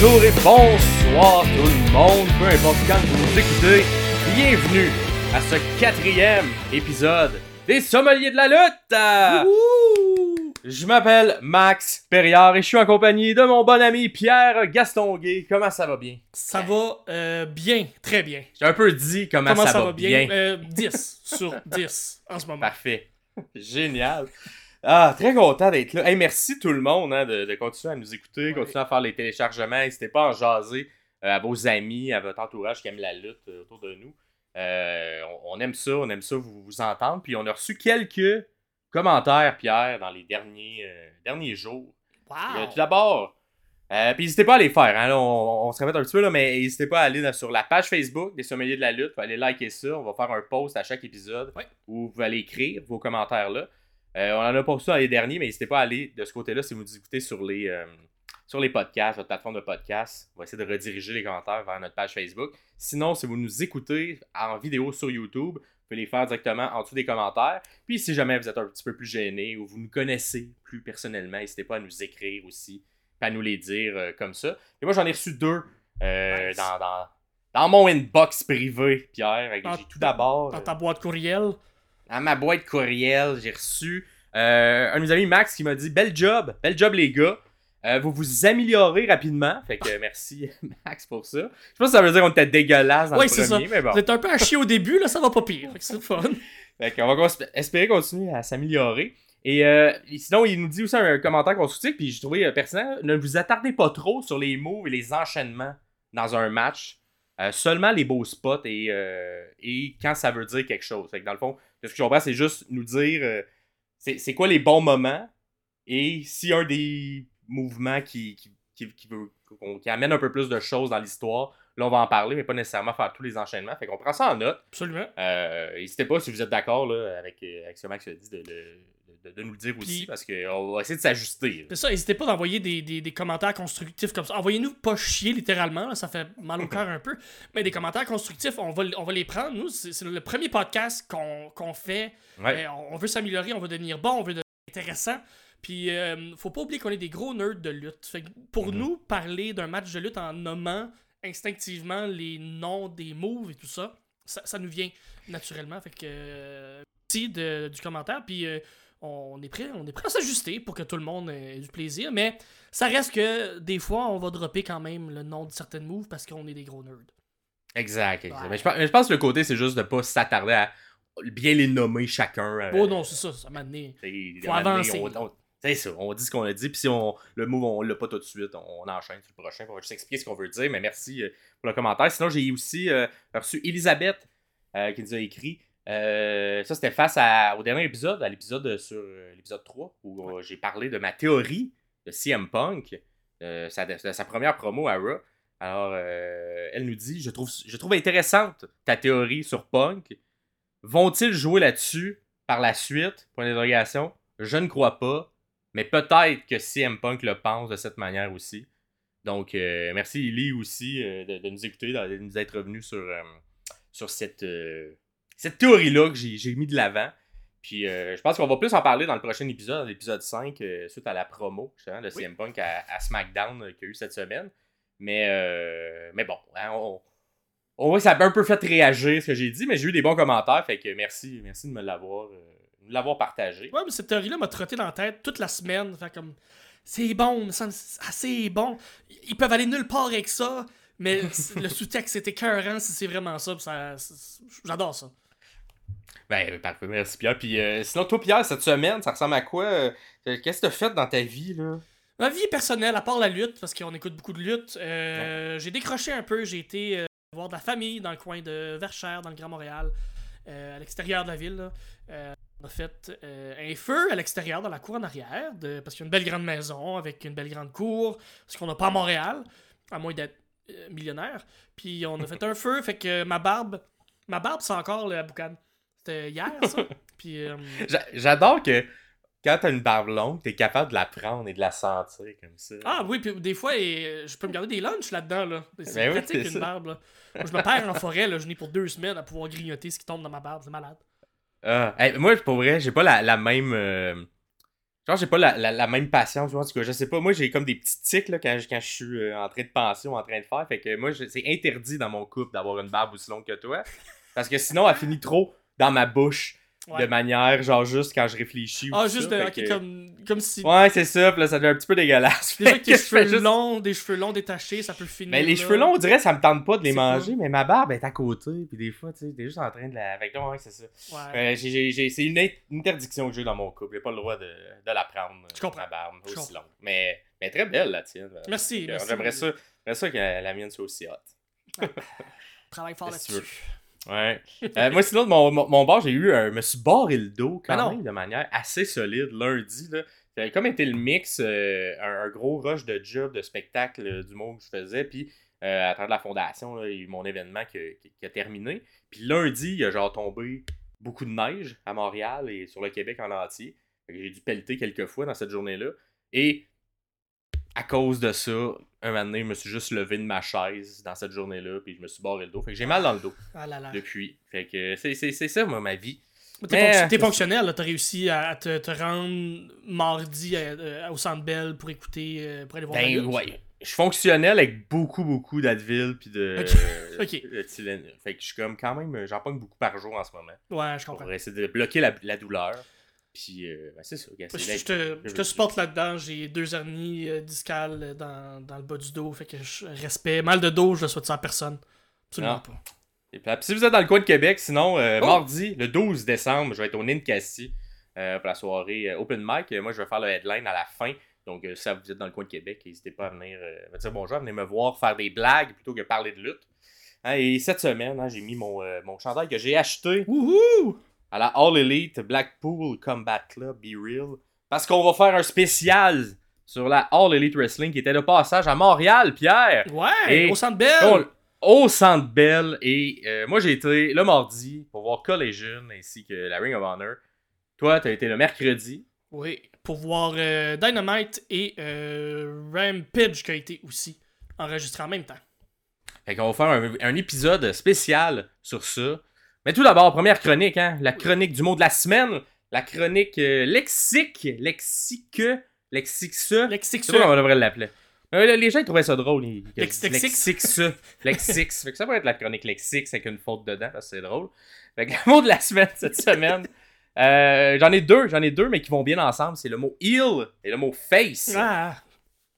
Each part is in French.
Bonjour et bonsoir tout le monde, peu importe quand vous nous écoutez. Bienvenue à ce quatrième épisode des Sommeliers de la lutte. Je m'appelle Max Perriard et je suis en compagnie de mon bon ami Pierre Gastonguay. Comment ça va bien? Ça va euh, bien, très bien. J'ai un peu dit comment, Comment ça, va bien? Euh, 10 sur 10 en ce moment. Parfait. Génial. Ah, très content d'être là. Hey, merci tout le monde hein, de, de continuer à nous écouter, Ouais. continuer à faire les téléchargements. N'hésitez pas à en jaser euh, à vos amis, à votre entourage qui aime la lutte euh, autour de nous. Euh, on, on aime ça, on aime ça vous, vous entendre. Puis on a reçu quelques commentaires, Pierre, dans les derniers, derniers jours. Wow! tout d'abord, euh, puis n'hésitez pas à les faire. Hein, là, on, on se répète un petit peu, là, mais n'hésitez pas à aller dans- sur la page Facebook des Sommeliers de la lutte. Aller liker ça. On va faire un post à chaque épisode où vous aller écrire vos commentaires là. Euh, on en a pas ça dans les derniers, mais n'hésitez pas à aller de ce côté-là si vous nous écoutez sur les, euh, sur les podcasts, votre plateforme de podcast. On va essayer de rediriger les commentaires vers notre page Facebook. Sinon, si vous nous écoutez en vidéo sur YouTube, vous pouvez les faire directement en dessous des commentaires. Puis si jamais vous êtes un petit peu plus gêné ou vous nous connaissez plus personnellement, n'hésitez pas à nous écrire aussi, à nous les dire euh, comme ça. Et moi, j'en ai reçu deux Nice. dans, dans, dans mon inbox privé, Pierre. J'ai tout d'abord, Dans ta boîte courriel. Dans ma boîte courriel, j'ai reçu euh, un de mes amis, Max, qui m'a dit Bel job, bel job, les gars. Euh, vous vous améliorez rapidement. Fait que merci, Max, pour ça. Je sais pas si ça veut dire qu'on était dégueulasse dans Ouais, le c'est premier, mais bon. Vous êtes un peu à chier au début, là, ça va pas pire. Fait que C'est fun. Fait qu'on va espérer continuer à s'améliorer. Et, euh, sinon, il nous dit aussi un commentaire constructif, puis j'ai trouvé euh, pertinent. Ne vous attardez pas trop sur les moves et les enchaînements dans un match. Euh, seulement les beaux spots et, euh, et quand ça veut dire quelque chose. Fait que dans le fond, ce que je comprends, c'est juste nous dire euh, c'est quoi les bons moments et s'il y a un des mouvements qui, qui, qui, qui veut- qu'on- qui amène un peu plus de choses dans l'histoire, là on va en parler, mais pas nécessairement faire tous les enchaînements. Fait qu'on prend ça en note. Absolument. N'hésitez pas si vous êtes d'accord avec, avec ce que Max a dit de, de- de- de nous le dire aussi parce qu'on va essayer de s'ajuster. C'est ça, n'hésitez pas d'envoyer des, des, des commentaires constructifs comme ça. Envoyez-nous pas chier littéralement, là, ça fait mal au cœur un peu. Mais des commentaires constructifs, on va, on va les prendre. Nous, c'est le premier podcast qu'on fait. Ouais. Euh, on veut s'améliorer, on veut devenir bon, on veut devenir intéressant. Puis, euh, faut pas oublier qu'on est des gros nerds de lutte. Fait que pour Mhm. nous, parler d'un match de lutte en nommant instinctivement les noms des moves et tout ça, ça, ça nous vient naturellement. Fait que, euh, merci de- du commentaire. Puis, euh, on est prêt, on est prêt à s'ajuster pour que tout le monde ait du plaisir. Mais ça reste que des fois, on va dropper quand même le nom de certaines moves parce qu'on est des gros nerds. Exact. exact. Ouais. Mais je, pense, mais je pense que le côté, c'est juste de pas s'attarder à bien les nommer chacun. euh, Oh non, c'est ça, ça m'a amené. Faut avancer. C'est ça, on dit ce qu'on a dit, puis si on, le move, on l'a pas tout de suite, on, on enchaîne sur le prochain, va juste expliquer ce qu'on veut dire, mais merci euh, pour le commentaire. Sinon, j'ai aussi euh, reçu Elisabeth euh, qui nous a écrit. Euh, ça, c'était face à- au dernier épisode, à l'épisode sur euh, l'épisode 3, où euh, j'ai parlé de ma théorie de CM Punk, euh, sa, de sa première promo à Raw. Alors, euh, elle nous dit je trouve, je trouve intéressante ta théorie sur Punk. Vont-ils jouer là-dessus par la suite? Point d'interrogation. Je ne crois pas. Mais peut-être que CM Punk le pense de cette manière aussi. Donc, euh, merci Ellie aussi euh, de, de nous écouter, de nous être revenu sur, euh, sur cette, euh, cette théorie-là que j'ai j'ai mis de l'avant. Puis euh, je pense qu'on va plus en parler dans le prochain épisode, l'épisode 5, euh, suite à la promo justement, de. CM Punk à, à SmackDown euh, qu'il y a eu cette semaine. Mais, euh, mais bon, hein, on, on voit que ça a un peu fait réagir ce que j'ai dit, mais j'ai eu des bons commentaires, fait que merci, merci de me l'avoir de l'avoir partagé. Ouais, mais cette théorie-là m'a trotté dans la tête toute la semaine. Fait comme, c'est bon, me semble assez bon. Ils peuvent aller nulle part avec ça, mais le sous-texte c'est écœurant si c'est vraiment ça. J'adore ça. Ben, parfait, merci Pierre. Puis euh, sinon, toi, Pierre, cette semaine, ça ressemble à quoi euh, Qu'est-ce que t'as fait dans ta vie, là? Ma vie personnelle, à part la lutte, parce qu'on écoute beaucoup de lutte, euh, j'ai décroché un peu. J'ai été euh, voir de la famille dans le coin de Verchères, dans le Grand Montréal, euh, à l'extérieur de la ville. là. Euh, on a fait euh, un feu à l'extérieur, dans la cour en arrière, de, parce qu'il y a une belle grande maison avec une belle grande cour, ce qu'on n'a pas à Montréal, à moins d'être euh, millionnaire. Puis on a fait un feu, fait que ma barbe, ma barbe, c'est encore la boucane. C'était hier, ça. Puis euh, J'a- J'adore que quand t'as une barbe longue, t'es capable de la prendre et de la sentir comme ça. Ah oui, puis des fois, et, je peux me garder des lunchs là-dedans. Là. C'est Ben pratique une ça. barbe. Là. Moi, je me perds en forêt, là, je n'ai pour deux semaines à pouvoir grignoter ce qui tombe dans ma barbe. C'est malade. Ah, hey, moi, pour vrai, j'ai pas la, la même. euh, Genre, j'ai pas la, la, la même patience, en tout cas, je sais pas. Moi, j'ai comme des petits tics là, quand, je- quand je suis euh, en train de penser ou en train de faire. Fait que moi, c'est interdit dans mon couple d'avoir une barbe aussi longue que toi. Parce que sinon, elle finit trop dans ma bouche Ouais. de manière, genre, juste quand je réfléchis. ou Ah, tout juste ça. de, Fait ok, que- comme, comme si. Ouais, c'est ça. Puis là, ça devient un petit peu dégueulasse. Déjà que tes cheveux juste- longs, des cheveux longs détachés, ça peut finir. Mais les là. cheveux longs, on dirait, ça me tente pas de les manger, cool. mais ma barbe est à côté. Puis des fois, tu sais, t'es juste en train de la. Que là, ouais, c'est ça. Ouais. Euh, c'est une in- une interdiction que j'ai dans mon couple. J'ai pas le droit de, de la prendre. Je comprends. Ma barbe Je aussi comprends. longue. Mais, mais très belle, la tienne. Merci, Donc, euh, merci. J'aimerais ça, ça que la mienne soit aussi hot. Travaille fort là-dessus. Ouais. Euh, moi, sinon, mon, mon, mon bar, j'ai eu un. Je me suis barré le dos quand Ben même de manière assez solide lundi. Là. Ça avait comme été le mix, euh, un, un gros rush de job, de spectacle euh, du monde que je faisais. Puis euh, à travers la fondation, là, il y a eu mon événement qui, qui- qui a terminé. Puis lundi, il a genre tombé beaucoup de neige à Montréal et sur le Québec en entier. J'ai dû pelleter quelques fois dans cette journée-là. Et à cause de ça, un moment donné, je me suis juste levé de ma chaise dans cette journée-là. Puis je me suis barré le dos. Fait que j'ai mal dans le dos Ah là là. depuis. Fait que c'est, c'est, c'est ça, moi, ma vie. Mais T'es Mais, fonc- euh, t'es fonctionnel, là. T'as réussi à te, te rendre mardi à- euh, au Centre Bell pour écouter, euh, pour aller voir Ben, ouais. Je suis fonctionnel avec beaucoup, beaucoup d'Advil puis de, Ok. Ok. de Tylenol. Fait que je suis comme quand même, j'en pogne beaucoup par jour en ce moment. Ouais, je comprends. Pour essayer de bloquer la, la douleur. Puis, euh, ben, c'est ça. gars, Je, te, je je- te supporte là-dedans. J'ai deux hernies euh, discales dans, dans le bas du dos. Fait que je, respect. Mal de dos, je le souhaite ça à personne. Absolument Non. pas. Et puis, si vous êtes dans le coin de Québec, sinon, euh, Oh! mardi, le 12 décembre, je vais être au Ninkasi euh, pour la soirée euh, Open Mic. Euh, moi, je vais faire le headline à la fin. Donc, euh, si vous êtes dans le coin de Québec, n'hésitez pas à venir euh, me dire bonjour, à venir me voir faire des blagues plutôt que parler de lutte. Hein, et cette semaine, hein, j'ai mis mon, euh, mon chandail que j'ai acheté Wouhou! À la All Elite Blackpool Combat Club Be Real. Parce qu'on va faire un spécial sur la All Elite Wrestling qui était de passage à Montréal, Pierre. Ouais, Et- au Centre Bell! On- au Centre Bell. Et euh, moi, j'ai été le mardi pour voir Collision ainsi que la Ring of Honor. Toi, t'as été le mercredi. Oui, pour voir euh, Dynamite et euh, Rampage qui a été aussi enregistré en même temps. Fait qu'on va faire un, un épisode spécial sur ça. Mais tout d'abord, première chronique, hein. La chronique du mot de la semaine. La chronique euh, lexique. Lexique. Lexique. Lexique comment on devrait l'appeler. Euh, les gens ils trouvaient ça drôle. Ils, que- Lex- Lexix. Lexix. Lexix. Fait que ça va être la chronique Lexix avec une faute dedans parce que c'est drôle. Fait que le mot de la semaine cette semaine. euh, j'en ai deux, j'en ai deux, mais qui vont bien ensemble. C'est le mot heel et le mot face. Ah,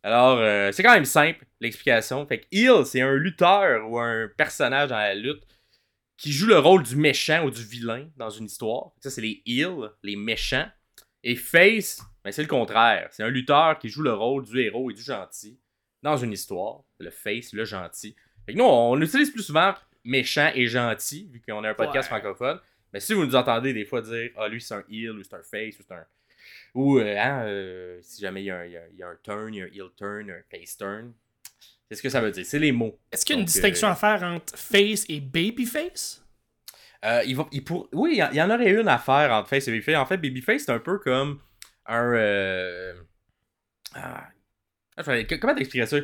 Alors, euh, c'est quand même simple, l'explication. Fait que heel, c'est un lutteur ou un personnage dans la lutte qui joue le rôle du méchant ou du vilain dans une histoire. Ça, c'est les heels, les méchants. Et face, ben, c'est le contraire. C'est un lutteur qui joue le rôle du héros et du gentil dans une histoire. Le face, le gentil. Fait que nous, on utilise plus souvent méchant et gentil, vu qu'on a un podcast Ouais. francophone. Mais si vous nous entendez des fois dire Ah, lui, c'est un heel, ou c'est un face, ou c'est un. Ou, euh, hein, euh, si jamais il y, a un, il y a un turn, il y a un heel turn, un face turn. C'est ce que ça veut dire. C'est les mots. Est-ce qu'il y a une Donc, distinction euh, à faire entre face et babyface? Euh, il va, il pour... Oui, il y en- il y en aurait une à faire entre Face et Babyface. En fait, Babyface, c'est un peu comme un. euh, Ah. Ah, Comment t'expliquerais ça?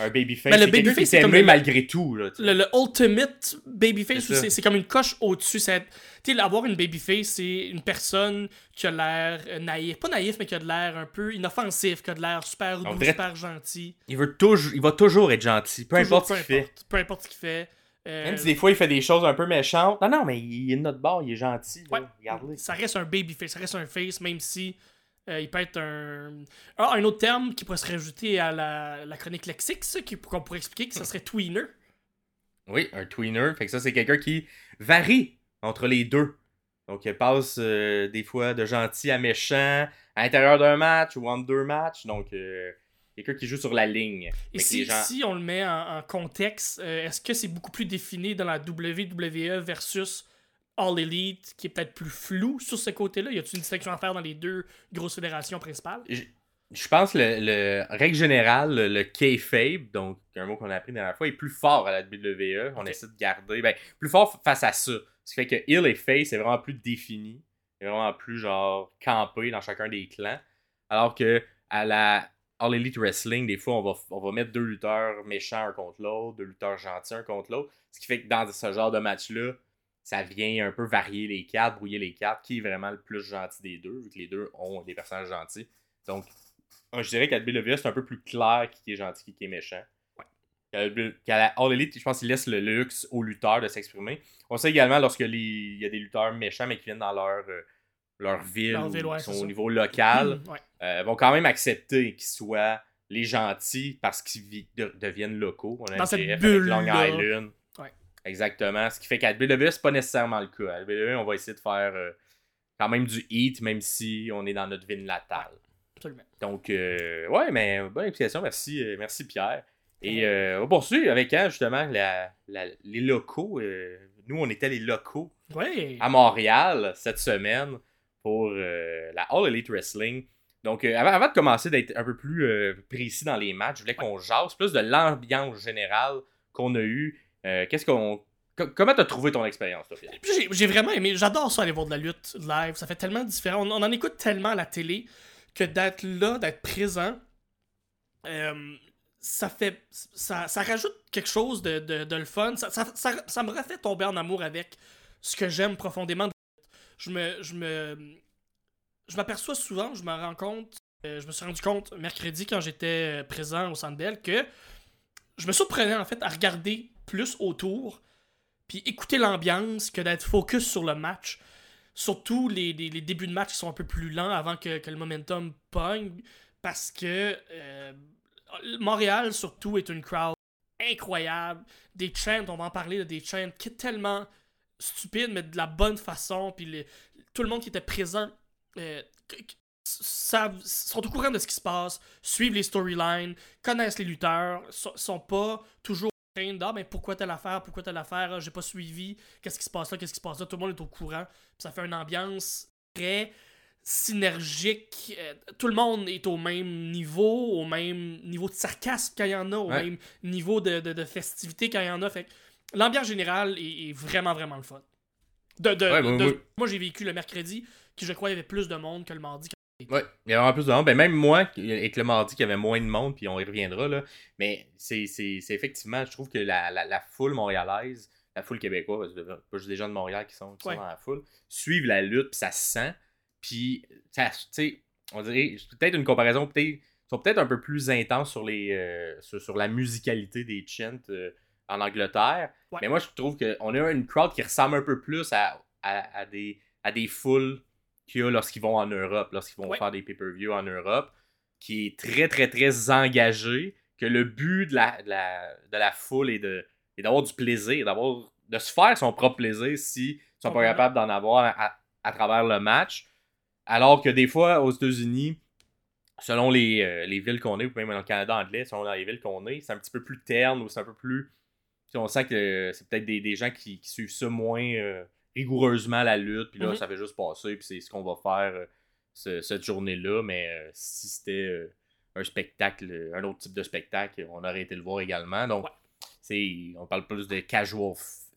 Un Babyface. Ben, le babyface, c'est le- malgré tout. Là. Le, le ultimate babyface, C'est comme une coche au-dessus. c'est- Tu sais, avoir une babyface, c'est une personne qui a l'air euh, naïf. Pas naïf, mais qui a de l'air un peu inoffensif, qui a de l'air super doux, dirait- super gentil. Il, veut toujours... il va toujours être gentil, peu Toujours, importe ce qu'il fait. Peu importe ce qu'il fait. Euh, Même si des fois il fait des choses un peu méchantes. Non, non, mais il est de notre bord, il est gentil. là. Ouais. Regarde-le. Ça reste un babyface, ça reste un face, même si euh, il peut être un. Ah, un autre terme qui pourrait se rajouter à la, la chronique lexique, ça, qu'on pourrait expliquer, que ça serait tweener. Oui, un tweener. Fait que ça, c'est quelqu'un qui varie entre les deux. Donc, il passe euh, des fois de gentil à méchant à l'intérieur d'un match ou entre deux matchs. Donc, euh, quelqu'un qui joue sur la ligne. Et si, gens- si on le met en, en contexte, euh, est-ce que c'est beaucoup plus défini dans la WWE versus All Elite, qui est peut-être plus flou sur ce côté-là? Y a-t-il une distinction à faire dans les deux grosses fédérations principales? Je pense que le, le- règle générale, le, le kayfabe, donc un mot qu'on a appris la dernière fois, est plus fort à la WWE. On essaie de garder, ben, plus fort face à ça. Ce qui fait que heel et face est vraiment plus défini, est vraiment plus genre campé dans chacun des clans. Alors que à la All Elite Wrestling, des fois, on va, on va mettre deux lutteurs méchants un contre l'autre, deux lutteurs gentils un contre l'autre. Ce qui fait que dans ce genre de match-là, ça vient un peu varier les cartes, brouiller les cartes, qui est vraiment le plus gentil des deux, vu que les deux ont des personnages gentils. Donc, je dirais qu'à WWE, c'est un peu plus clair qui est gentil, qui est méchant. Qu'à la All Elite, je pense qu'il laisse le luxe aux lutteurs de s'exprimer. On sait également lorsqu'il y a des lutteurs méchants, mais qui viennent dans leur, euh, leur ville, Leur ville, ou ouais, qui sont ça. au niveau local, ouais. euh, vont quand même accepter qu'ils soient les gentils parce qu'ils vi- de- deviennent locaux. On a Dans cette bulle-là. Long Island. Exactement. Ce qui fait qu'à WWE, c'est pas nécessairement le cas. À WWE, on va essayer de faire euh, quand même du heat, même si on est dans notre ville natale. Absolument. Donc, euh, ouais, mais bonne explication. Merci, euh, merci Pierre. Et euh, on poursuit avec hein, justement la- la- les locaux. euh, nous, on était les locaux Ouais. à Montréal cette semaine pour euh, la All Elite Wrestling. Donc, euh, avant, avant de commencer d'être un peu plus euh, précis dans les matchs, je voulais qu'on jase plus de l'ambiance générale qu'on a eue. Euh, Qu'est-ce qu'on. co- comment t'as trouvé ton expérience, toi, J'ai, vraiment aimé. J'adore ça aller voir de la lutte live. Ça fait tellement différent. On, on en écoute tellement à la télé que d'être là, d'être présent, euh, ça fait. Ça, rajoute quelque chose de, de, le fun. Ça, me refait tomber en amour avec ce que j'aime profondément. Je me. Je me. Je m'aperçois souvent, je me rends compte. euh, je me suis rendu compte mercredi quand j'étais présent au Centre que je me surprenais en fait à regarder plus autour puis écouter l'ambiance que d'être focus sur le match. Surtout les, les- les débuts de match qui sont un peu plus lents avant que, le momentum pogne. Parce que euh, Montréal, surtout, est une crowd incroyable. Des chants, on va en parler, des chants qui est tellement stupides, mais de la bonne façon. Puis le- tout le monde qui était présent euh, savent- sont au courant de ce qui se passe, suivent les storylines, connaissent les lutteurs, so- sont pas toujours train de, ah, ben pourquoi telle affaire, pourquoi telle affaire, Ah, j'ai pas suivi, qu'est-ce qui se passe là, qu'est-ce qui se passe là, tout le monde est au courant. Puis ça fait une ambiance très synergique. Euh, tout le monde est au même niveau, au même niveau de sarcasme quand il y en a, au Ouais. même niveau de, de, de festivité quand il y en a. Fait l'ambiance générale est, est vraiment, vraiment le fun. De, Ouais, moi, j'ai vécu le mercredi, qui je crois il y avait plus de monde que le mardi. Ouais, il y en plus de monde. Ben, même moi, avec le mardi, qu'il y avait moins de monde, puis on y reviendra, là. Mais c'est effectivement, je trouve que la, la, la foule montréalaise, la foule québécoise, parce que pas juste des gens de Montréal qui sont, qui sont dans la foule, suivent la lutte, puis ça se sent. Puis, tu sais, on dirait, peut-être une comparaison, peut-être, ils sont peut-être un peu plus intenses sur, les, euh, sur, sur la musicalité des chants euh, en Angleterre. Ouais. Mais moi, je trouve qu'on a une crowd qui ressemble un peu plus à, à, à des, à des foules qu'il y a lorsqu'ils vont en Europe, lorsqu'ils vont Ouais. faire des pay-per-view en Europe, qui est très, très, très engagé, que le but de la, de la, de la foule est de est d'avoir du plaisir, d'avoir de se faire son propre plaisir si ils sont pas capables d'en avoir à, à travers le match. Alors que des fois, aux États-Unis, selon les, euh, les villes qu'on est, ou même dans le Canada anglais, selon les villes qu'on est, c'est un petit peu plus terne ou c'est un peu plus. On sent que c'est peut-être des, des gens qui, qui suivent ça moins euh, rigoureusement la lutte, puis là, Mhm. ça fait juste passer, puis c'est ce qu'on va faire euh, ce- cette journée-là. Mais euh, si c'était euh, un spectacle, un autre type de spectacle, on aurait été le voir également. Donc, Ouais. on parle plus de casual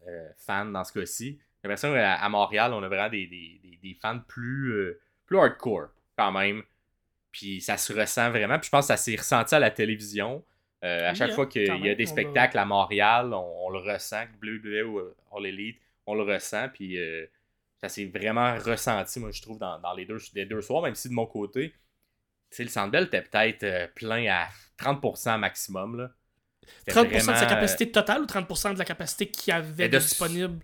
euh, fans dans ce cas-ci. J'ai l'impression qu'à à Montréal, on a vraiment des, des, des- des fans plus, euh, plus hardcore, quand même. Puis ça se ressent vraiment. Puis je pense que ça s'est ressenti à la télévision. Euh, à Oui, chaque hein, fois qu'il y a des spectacles à Montréal, on, on le ressent. WWE ou euh, All Elite, on le ressent. Puis euh, ça s'est vraiment ressenti, moi, je trouve, dans, dans les, deux, les deux soirs. Même si de mon côté, le Centre Bell était peut-être euh, plein à 30% maximum. Là. C'était 30% de sa euh, capacité totale ou 30% de la capacité qu'il y avait de- disponible?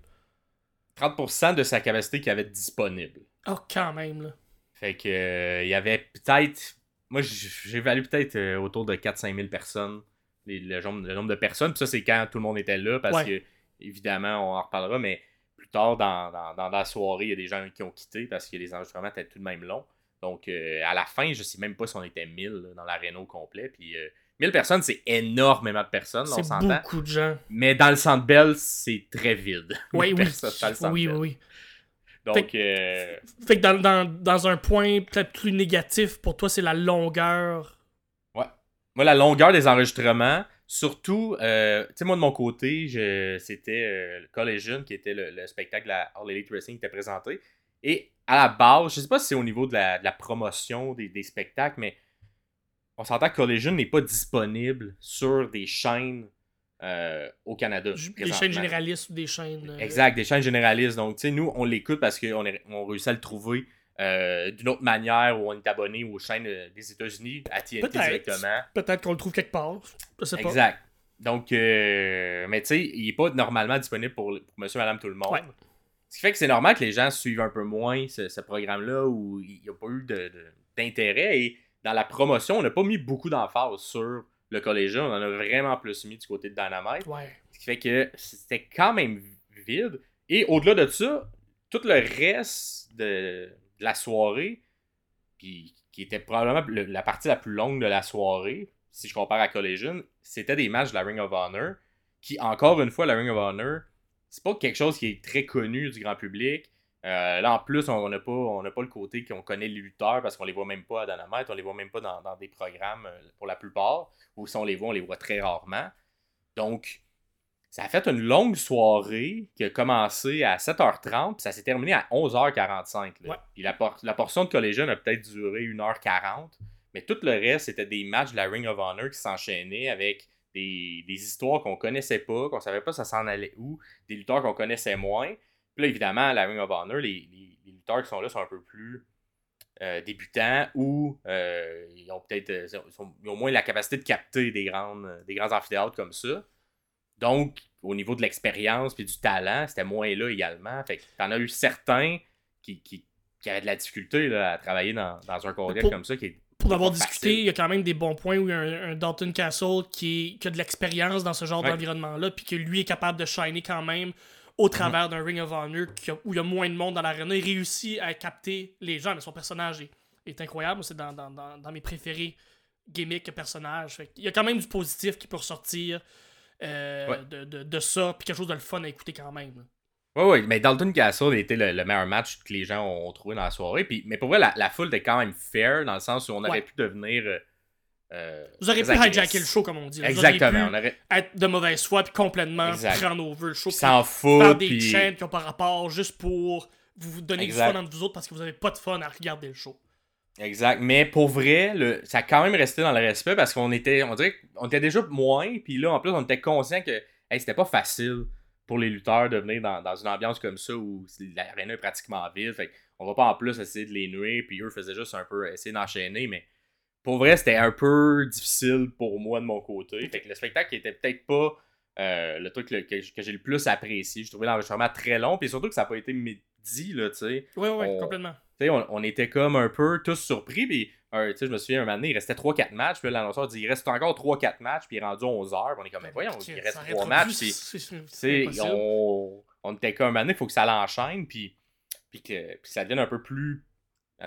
30% de sa capacité qu'il avait disponible. Oh, quand même, là. Fait que euh, il y avait peut-être. Moi, j- j'ai valu peut-être euh, autour de 4-5 000 personnes. les- le, nombre, le nombre de personnes. Puis ça, c'est quand tout le monde était là. Parce Ouais. que, évidemment, on en reparlera, mais tard dans, dans, dans la soirée, il y a des gens qui ont quitté parce que les enregistrements étaient tout de même longs. Donc, euh, à la fin, je sais même pas si on était 1000 là, dans l'aréna au complet. Puis, euh, 1000 personnes, c'est énormément de personnes, là, on C'est beaucoup de gens. Mais dans le centre Bell, c'est très vide. Oui, 1000 oui. Donc, euh, Fait que dans, dans, dans un point peut-être plus négatif, pour toi, c'est la longueur. Ouais. Moi, la longueur des enregistrements, surtout, euh, tu sais, moi de mon côté, je- c'était euh, le Collision qui était le, le spectacle de la All Elite Wrestling qui était présenté. Et à la base, je sais pas si c'est au niveau de la, de la promotion des, des spectacles, mais on s'entend que Collision n'est pas disponible sur des chaînes euh, au Canada. Des chaînes généralistes ou des chaînes. euh, Exact, des chaînes généralistes. Donc, tu sais, nous, on l'écoute parce qu'on est- on réussit à le trouver euh, d'une autre manière où on est abonné aux chaînes euh, des États-Unis à TNT Peut-être. directement. Peut-être qu'on le trouve quelque part. Je sais pas. Exact. Donc, euh, mais tu sais, il n'est pas normalement disponible pour, pour monsieur, madame, tout le monde. Ouais. Ce qui fait que c'est normal que les gens suivent un peu moins ce, ce programme-là où il n'y a pas eu d'intérêt. Et dans la promotion, on n'a pas mis beaucoup d'emphase sur le collégial. On en a vraiment plus mis du côté de Dynamite. Ouais. Ce qui fait que c'était quand même vide. Et au-delà de ça, tout le reste de, de la soirée, puis qui était probablement le- la partie la plus longue de la soirée, si je compare à Collision, c'était des matchs de la Ring of Honor, qui, encore une fois, la Ring of Honor, c'est pas quelque chose qui est très connu du grand public. Euh, là, en plus, on n'a pas, pas le côté qu'on connaît les lutteurs parce qu'on les voit même pas à Dynamite, on les voit même pas dans, dans des programmes euh, pour la plupart, ou si on les voit, on les voit très rarement. Donc, ça a fait une longue soirée qui a commencé à 7h30, puis ça s'est terminé à 11h45. là. Ouais. Puis la, por- la portion de Collision a peut-être duré 1h40, mais tout le reste, c'était des matchs de la Ring of Honor qui s'enchaînaient avec des, des histoires qu'on connaissait pas, qu'on savait pas ça s'en allait où, des lutteurs qu'on connaissait moins. Puis là, évidemment, la Ring of Honor, les, les- les lutteurs qui sont là sont un peu plus euh, débutants ou euh, ils ont peut-être euh, ils ont moins la capacité de capter des, grandes, des grands amphithéâtres comme ça. Donc, au niveau de l'expérience et du talent, c'était moins là également. Fait que t'en as eu certains qui, qui, qui avaient de la difficulté là, à travailler dans, dans un contexte Pour- comme ça qui est Pour avoir discuté, il y a quand même des bons points où il y a un, un Dalton Castle qui, est- qui a de l'expérience dans ce genre Ouais. d'environnement-là, puis que lui est capable de shiner quand même au travers d'un Ring of Honor où il y a moins de monde dans l'arena. Il réussit à capter les gens, mais son personnage est, est incroyable. C'est dans, dans, dans, dans mes préférés gimmicks personnages. Fait il y a quand même du positif qui peut ressortir euh, Ouais. de, de, de ça, puis quelque chose de le fun à écouter quand même. Oui, oui, mais Dalton Castle était le, le meilleur match que les gens ont trouvé dans la soirée. Puis, mais pour vrai, la, la foule était quand même fair dans le sens où on aurait Ouais. pu devenir. euh, euh, Vous auriez pu hijacker le show, comme on dit. Vous Exactement. On aurait. être de mauvaise foi, puis complètement Exact. prendre over le show. S'en faire fout. des Puis. chants qui n'ont pas rapport juste pour vous donner Exact. du fun entre vous autres parce que vous avez pas de fun à regarder le show. Exact. Mais pour vrai, le, ça a quand même resté dans le respect parce qu'on était. On dirait qu'on était déjà moins. Puis là, en plus, on était conscient que hey, c'était pas facile pour les lutteurs de venir dans, dans une ambiance comme ça où l'aréna est pratiquement vide. Fait on va pas en plus essayer de les nuire. Puis eux faisaient juste un peu essayer d'enchaîner. Mais pour vrai, c'était un peu difficile pour moi de mon côté. Fait que le spectacle était peut-être pas euh, le truc le- que, que j'ai le plus apprécié. J'ai trouvé l'enregistrement très long. Puis surtout que ça n'a pas été midi, là, tu sais. Oui, oui, On- complètement. Tu sais, on, on était comme un peu tous surpris. Puis, euh, je me souviens, un moment donné, il restait 3-4 matchs. Puis l'annonceur dit il reste encore 3-4 matchs. Puis il est rendu 11 heures. Puis on est comme, mais voyons, il reste Ça 3 arrêtera matchs. Puis, c'est- on, on était comme un moment donné, il faut que ça l'enchaîne. Puis, puis que puis ça devienne un peu plus.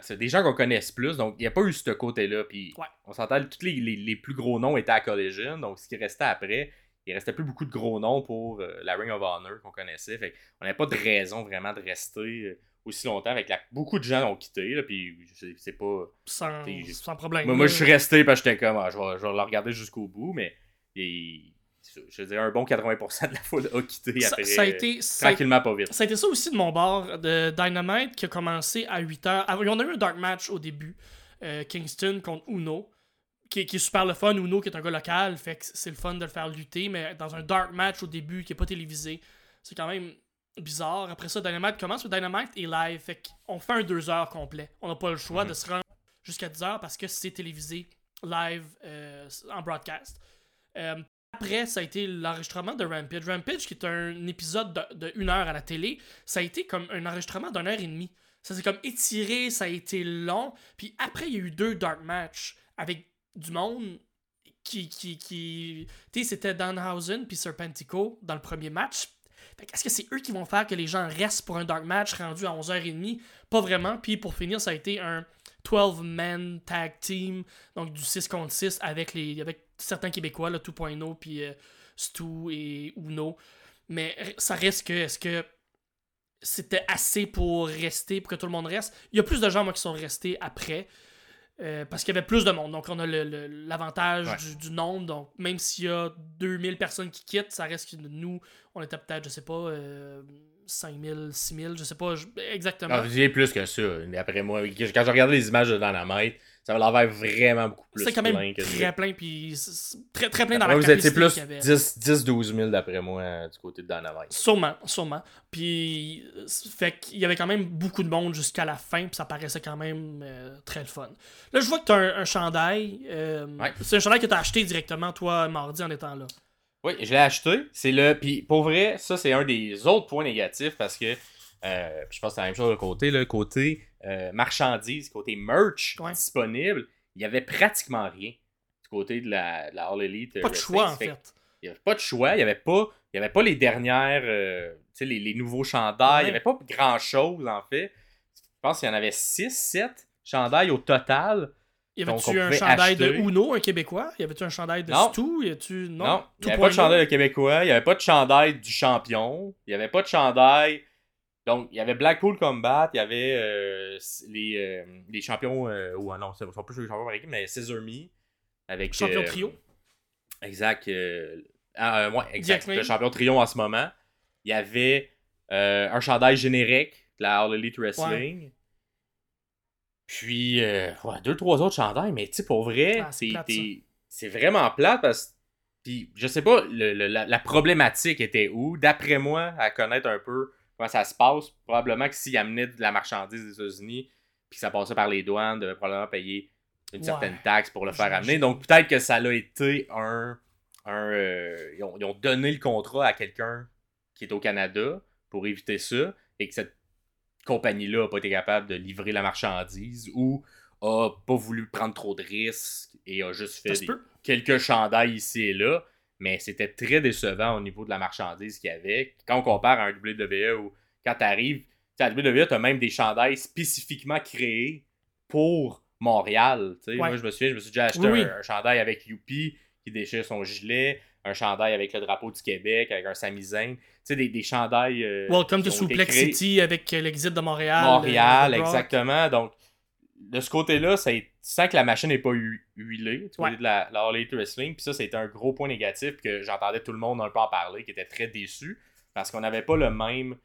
C'est des gens qu'on connaisse plus. Donc, il n'y a pas eu ce côté-là. Puis, Ouais. on s'entend, tous les, les, les plus gros noms étaient à Collision. Donc, ce qui restait après, il restait plus beaucoup de gros noms pour euh, la Ring of Honor qu'on connaissait. Fait on n'avait pas de raison vraiment de rester euh, aussi longtemps. Avec la... Beaucoup de gens ont quitté. Là, puis, c'est- pas. Sans, sans problème. Moi, moi, je suis resté parce que j'étais comme, ah, je, vais, je vais le regarder jusqu'au bout, mais je dirais un bon 80% de la foule a quitté ça, après. ça a euh, été, ça, a- tranquillement, pas vite. ça a été ça aussi de mon bord de Dynamite qui a commencé à 8h. On a eu un dark match au début. euh, Kingston contre Uno. Qui, est- qui est super le fun. Uno qui est un gars local. Fait que c'est le fun de le faire lutter. Mais dans un dark match au début qui est pas télévisé. C'est quand même bizarre. Après ça, Dynamite commence. Mais Dynamite est live. Fait qu'on fait un 2 heures complet. On n'a pas le choix Mhm. de se rendre jusqu'à 10 heures parce que c'est télévisé live euh, en broadcast. Euh, après, ça a été l'enregistrement de Rampage. Rampage, qui est un épisode de, de une heure à la télé, ça a été comme un enregistrement d'une heure et demie. Ça s'est comme étiré, ça a été long. Puis après, il y a eu deux dark matchs avec du monde qui. qui, qui... Tu sais, c'était Danhausen puis Serpentico dans le premier match. Est-ce que c'est eux qui vont faire que les gens restent pour un dark match rendu à 11h30 Pas vraiment. Puis pour finir, ça a été un 12-man tag team, donc du 6 contre 6 avec, les, avec certains Québécois, là, 2.0 puis euh, Stu et Uno. Mais ça reste que, est-ce que c'était assez pour rester, pour que tout le monde reste? Il y a plus de gens, moi, qui sont restés après. euh, parce qu'il y avait plus de monde. Donc, on a le- le- l'avantage Ouais. du, du nombre. Donc, même s'il y a 2000 personnes qui quittent, ça reste que nous, on était peut-être, je sais pas, euh, 5000, 6000, je sais pas je- exactement. Ah, j'ai plus que ça. Après moi, quand je regardais les images de Dynamite, ça avait l'air vraiment beaucoup plus C'est quand même plein que très plein, puis très, très plein dans la vous étiez capacité plus qu'il y avait. 10-12 000 d'après moi euh, du côté de Dynamite. Sûrement, sûrement. Puis, fait qu'il y avait quand même beaucoup de monde jusqu'à la fin, puis ça paraissait quand même euh, très le fun. Là, je vois que tu as un, un chandail. euh, Ouais. C'est un chandail que tu as acheté directement, toi, mardi, en étant là. Oui, je l'ai acheté. C'est le. Puis pour vrai, ça c'est un des autres points négatifs parce que euh, je pense que c'est la même chose de côté, le côté euh, marchandise, côté merch Ouais. disponible, il y avait pratiquement rien du côté de la, de la All Elite. Pas de choix, en Fait. Il n'y avait pas de choix, il n'y avait pas. Il avait pas les dernières, euh, tu sais, les, les nouveaux chandails. Il n'y avait pas grand chose, en fait. Je pense qu'il y en avait 6, 7 chandails au total. Y avait-tu un chandail de. Uno, un Québécois? Y avait-tu un chandail de Non. Stu? Y avait-tu. Non, Non, il Tout n'y avait pas de chandail de Québécois, il n'y avait pas de chandail du champion, il n'y avait pas de chandail. Donc, il y avait Blackpool Combat, il y avait euh, les, euh, les champions, euh, ou ah non, ce ne sont plus les champions par équipe, mais Scissor Me. Avec, Champion euh, trio. Exact. ah, ouais, exact. Le champion trio en ce moment. Il y avait un chandail générique de la All Elite Wrestling. Puis, euh, ouais, deux, trois autres chandails, mais tu sais, pour vrai, Ah, c'est vraiment plate parce que. Puis, je sais pas, le- le- la, la problématique était où? D'après moi, à connaître un peu comment ça se passe, probablement que s'il amenait de la marchandise des États-Unis, puis que ça passait par les douanes, devait probablement payer une Ouais. certaine taxe pour le faire amener. Donc, peut-être que ça a été un. un euh, ils, ont, ils ont donné le contrat à quelqu'un qui est au Canada pour éviter ça et que cette compagnie-là n'a pas été capable de livrer la marchandise ou a pas voulu prendre trop de risques et a juste fait des- quelques chandails ici et là. Mais c'était très décevant au niveau de la marchandise qu'il y avait. Quand on compare à un WWE où quand tu arrives, à la WWE, tu as même des chandails spécifiquement créés pour Montréal. Ouais. Moi, je me souviens, je me suis déjà acheté Oui, un, oui. un chandail avec Youpi qui déchire son gilet, un chandail avec le drapeau du Québec, avec un Sami Zayn. Tu sais, des, des chandails. euh, Welcome to Suplex créés- City avec l'exit de Montréal. Montréal, euh, Brock. exactement. Donc, de ce côté-là, ça est- tu sens que la machine n'est pas hu- huilée, du côté Ouais. de la, la All Elite Wrestling. Puis ça, c'était un gros point négatif que j'entendais tout le monde un peu en parler, qui était très déçu, parce qu'on n'avait pas le même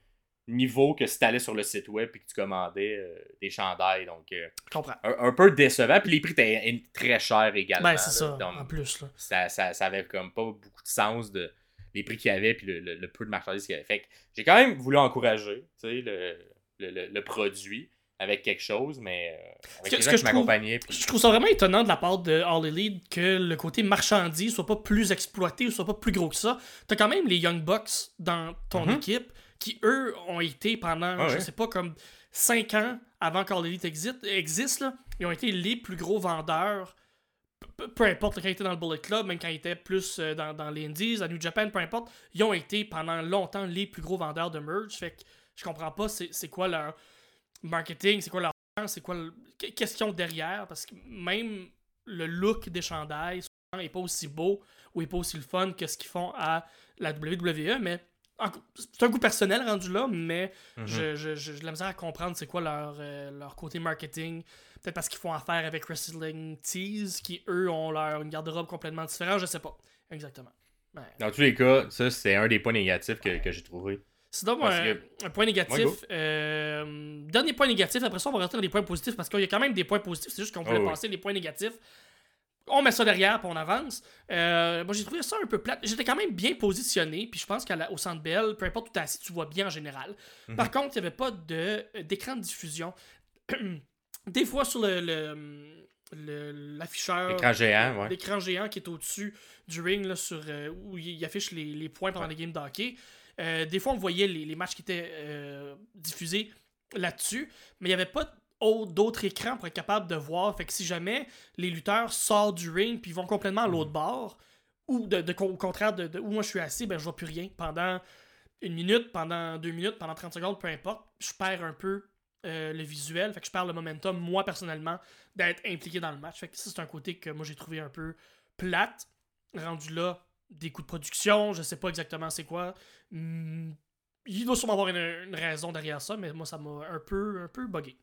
niveau que si tu allais sur le site web et que tu commandais euh, des chandails. Donc, euh, Je comprends. un, un peu décevant. Puis les prix étaient très chers également. Ben, c'est ça, Donc, en plus. Là. ça, ça, ça avait comme pas beaucoup de sens de les prix qu'il y avait puis le, le- le peu de marchandises qu'il y avait. Fait que j'ai quand même voulu encourager le, produit avec quelque chose, mais euh, avec que- les ce gens que qui je trouve- m'accompagnaient. puis- Je trouve ça vraiment étonnant de la part de All Elite que le côté marchandise soit pas plus exploité ou soit pas plus gros que ça. T'as quand même les Young Bucks dans ton Mhm. équipe qui, eux, ont été pendant, Ah je ouais. sais pas, comme 5 ans avant qu'All Elite existe, existe là, ils ont été les plus gros vendeurs. Peu, peu importe quand ils étaient dans le Bullet Club, même quand ils étaient plus euh, dans, dans les Indies, à New Japan, peu importe, ils ont été pendant longtemps les plus gros vendeurs de merch. Fait que je comprends pas c'est quoi leur marketing, c'est quoi leur c'est quoi le... qu'est-ce qu'ils ont derrière parce que même le look des chandails souvent est pas aussi beau ou est pas aussi le fun que ce qu'ils font à la WWE mais c'est un goût personnel rendu là mais Mhm. je, je, je, j'ai de la misère à comprendre c'est quoi leur, euh, leur côté marketing peut-être parce qu'ils font affaire avec Wrestling Tees qui eux ont leur une garde-robe complètement différente je sais pas exactement Ouais. Dans tous les cas, ça, c'est un des points négatifs que, que j'ai trouvé. Sinon, Parce un, que- un point négatif. Ouais, euh, dernier point négatif, après ça, on va rentrer dans les points positifs parce qu'il y a quand même des points positifs. C'est juste qu'on voulait Oh, oui. passer les points négatifs. On met ça derrière puis on avance. Euh, moi, j'ai trouvé ça un peu plate. J'étais quand même bien positionné, puis je pense qu'au centre belle, peu importe où tu es assis, tu vois bien en général. Mhm. Par contre, il n'y avait pas de, euh, d'écran de diffusion. des fois, sur le, l'afficheur Écran géant, ouais. l'écran géant qui est au-dessus du ring là, sur, euh, où il affiche les, les points pendant les games d'hockey. Euh, des fois, on voyait les, les matchs qui étaient diffusés là-dessus, mais il n'y avait pas d'autres écrans pour être capable de voir. Fait que si jamais les lutteurs sortent du ring puis vont complètement à l'autre bord, ou de, de- au contraire de, de où moi je suis assis, ben je vois plus rien pendant une minute, pendant deux minutes, pendant 30 secondes, peu importe. Je perds un peu euh, le visuel, fait que je perds le momentum, moi personnellement, d'être impliqué dans le match. Fait que ça, c'est un côté que moi j'ai trouvé un peu plate. Rendu là, des coûts de production, je sais pas exactement c'est quoi. Hmm, il doit sûrement avoir une, une raison derrière ça, mais moi ça m'a un peu, un peu buggé.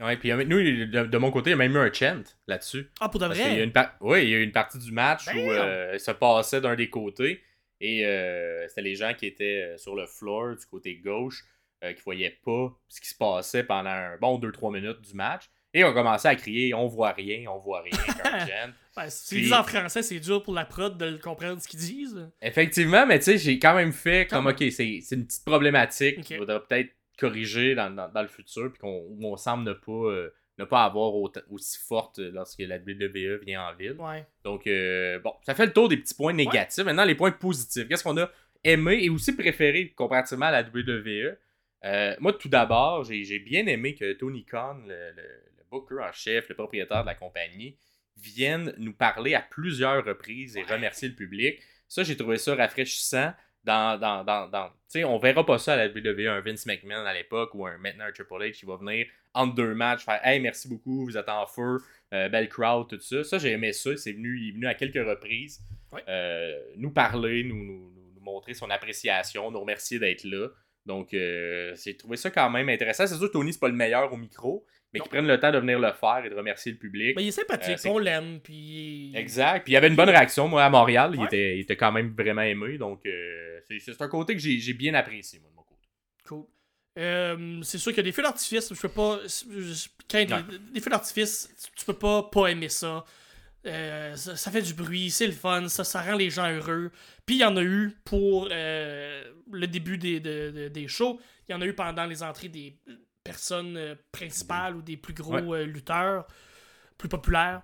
Ouais, puis euh, nous, de, de mon côté, il y a même eu un chant là-dessus. Ah, pour de y a vrai? une Oui, il y a eu une partie du match Damn! où euh, ça passait d'un des côtés et euh, c'était les gens qui étaient euh, sur le floor du côté gauche euh, qui voyaient pas ce qui se passait pendant un bon 2-3 minutes du match. Et on commençait à crier on voit rien, on voit rien. Ouais, si Puis- disent en français, c'est dur pour la prod de comprendre ce qu'ils disent. Effectivement, mais tu sais, j'ai quand même fait comme, ok, c'est une petite problématique qu'il faudrait peut-être corriger dans, dans- dans le futur, puis qu'on où on semble ne pas, euh, ne pas avoir autant- aussi forte lorsque la WWE vient en ville. Ouais. Donc, euh, bon, ça fait le tour des petits points négatifs. Maintenant, les points positifs. Qu'est-ce qu'on a aimé et aussi préféré comparativement à la WWE? Euh, moi, tout d'abord, j'ai bien aimé que Tony Khan, le, le- le booker en chef, le propriétaire de la compagnie, vienne nous parler à plusieurs reprises et Ouais. remercier le public. Ça, j'ai trouvé ça rafraîchissant. Dans, dans, dans, dans- tu sais, on verra pas ça à la WWE, un Vince McMahon à l'époque ou un maintenant un Triple H qui va venir entre deux matchs faire Hey, merci beaucoup, vous êtes en feu, euh, belle crowd, tout ça. Ça, j'ai aimé ça. C'est venu, il est venu à quelques reprises euh, nous parler, nous, nous, nous- nous montrer son appréciation, nous remercier d'être là. Donc, euh, j'ai trouvé ça quand même intéressant. C'est sûr que Tony, c'est pas le meilleur au micro, mais Non. qu'il prenne le temps de venir le faire et de remercier le public. Mais il est sympathique, Euh, on l'aime, puis. Exact. Puis il y avait une bonne réaction, moi, à Montréal. Il, était, il était quand même vraiment aimé. Donc, euh, c'est un côté que j'ai bien apprécié, moi, de mon côté. Cool. Euh, c'est sûr qu'il y a des feux d'artifice, je peux pas. je- Quand il y a des, feux d'artifice, tu- tu peux pas pas aimer ça. Euh, ça. ça fait du bruit, c'est le fun, ça, ça rend les gens heureux. Puis il y en a eu pour euh, le début des, de- de- des shows. Il y en a eu pendant les entrées des personnes euh, principales ou des plus gros Ouais. euh, lutteurs, plus populaires.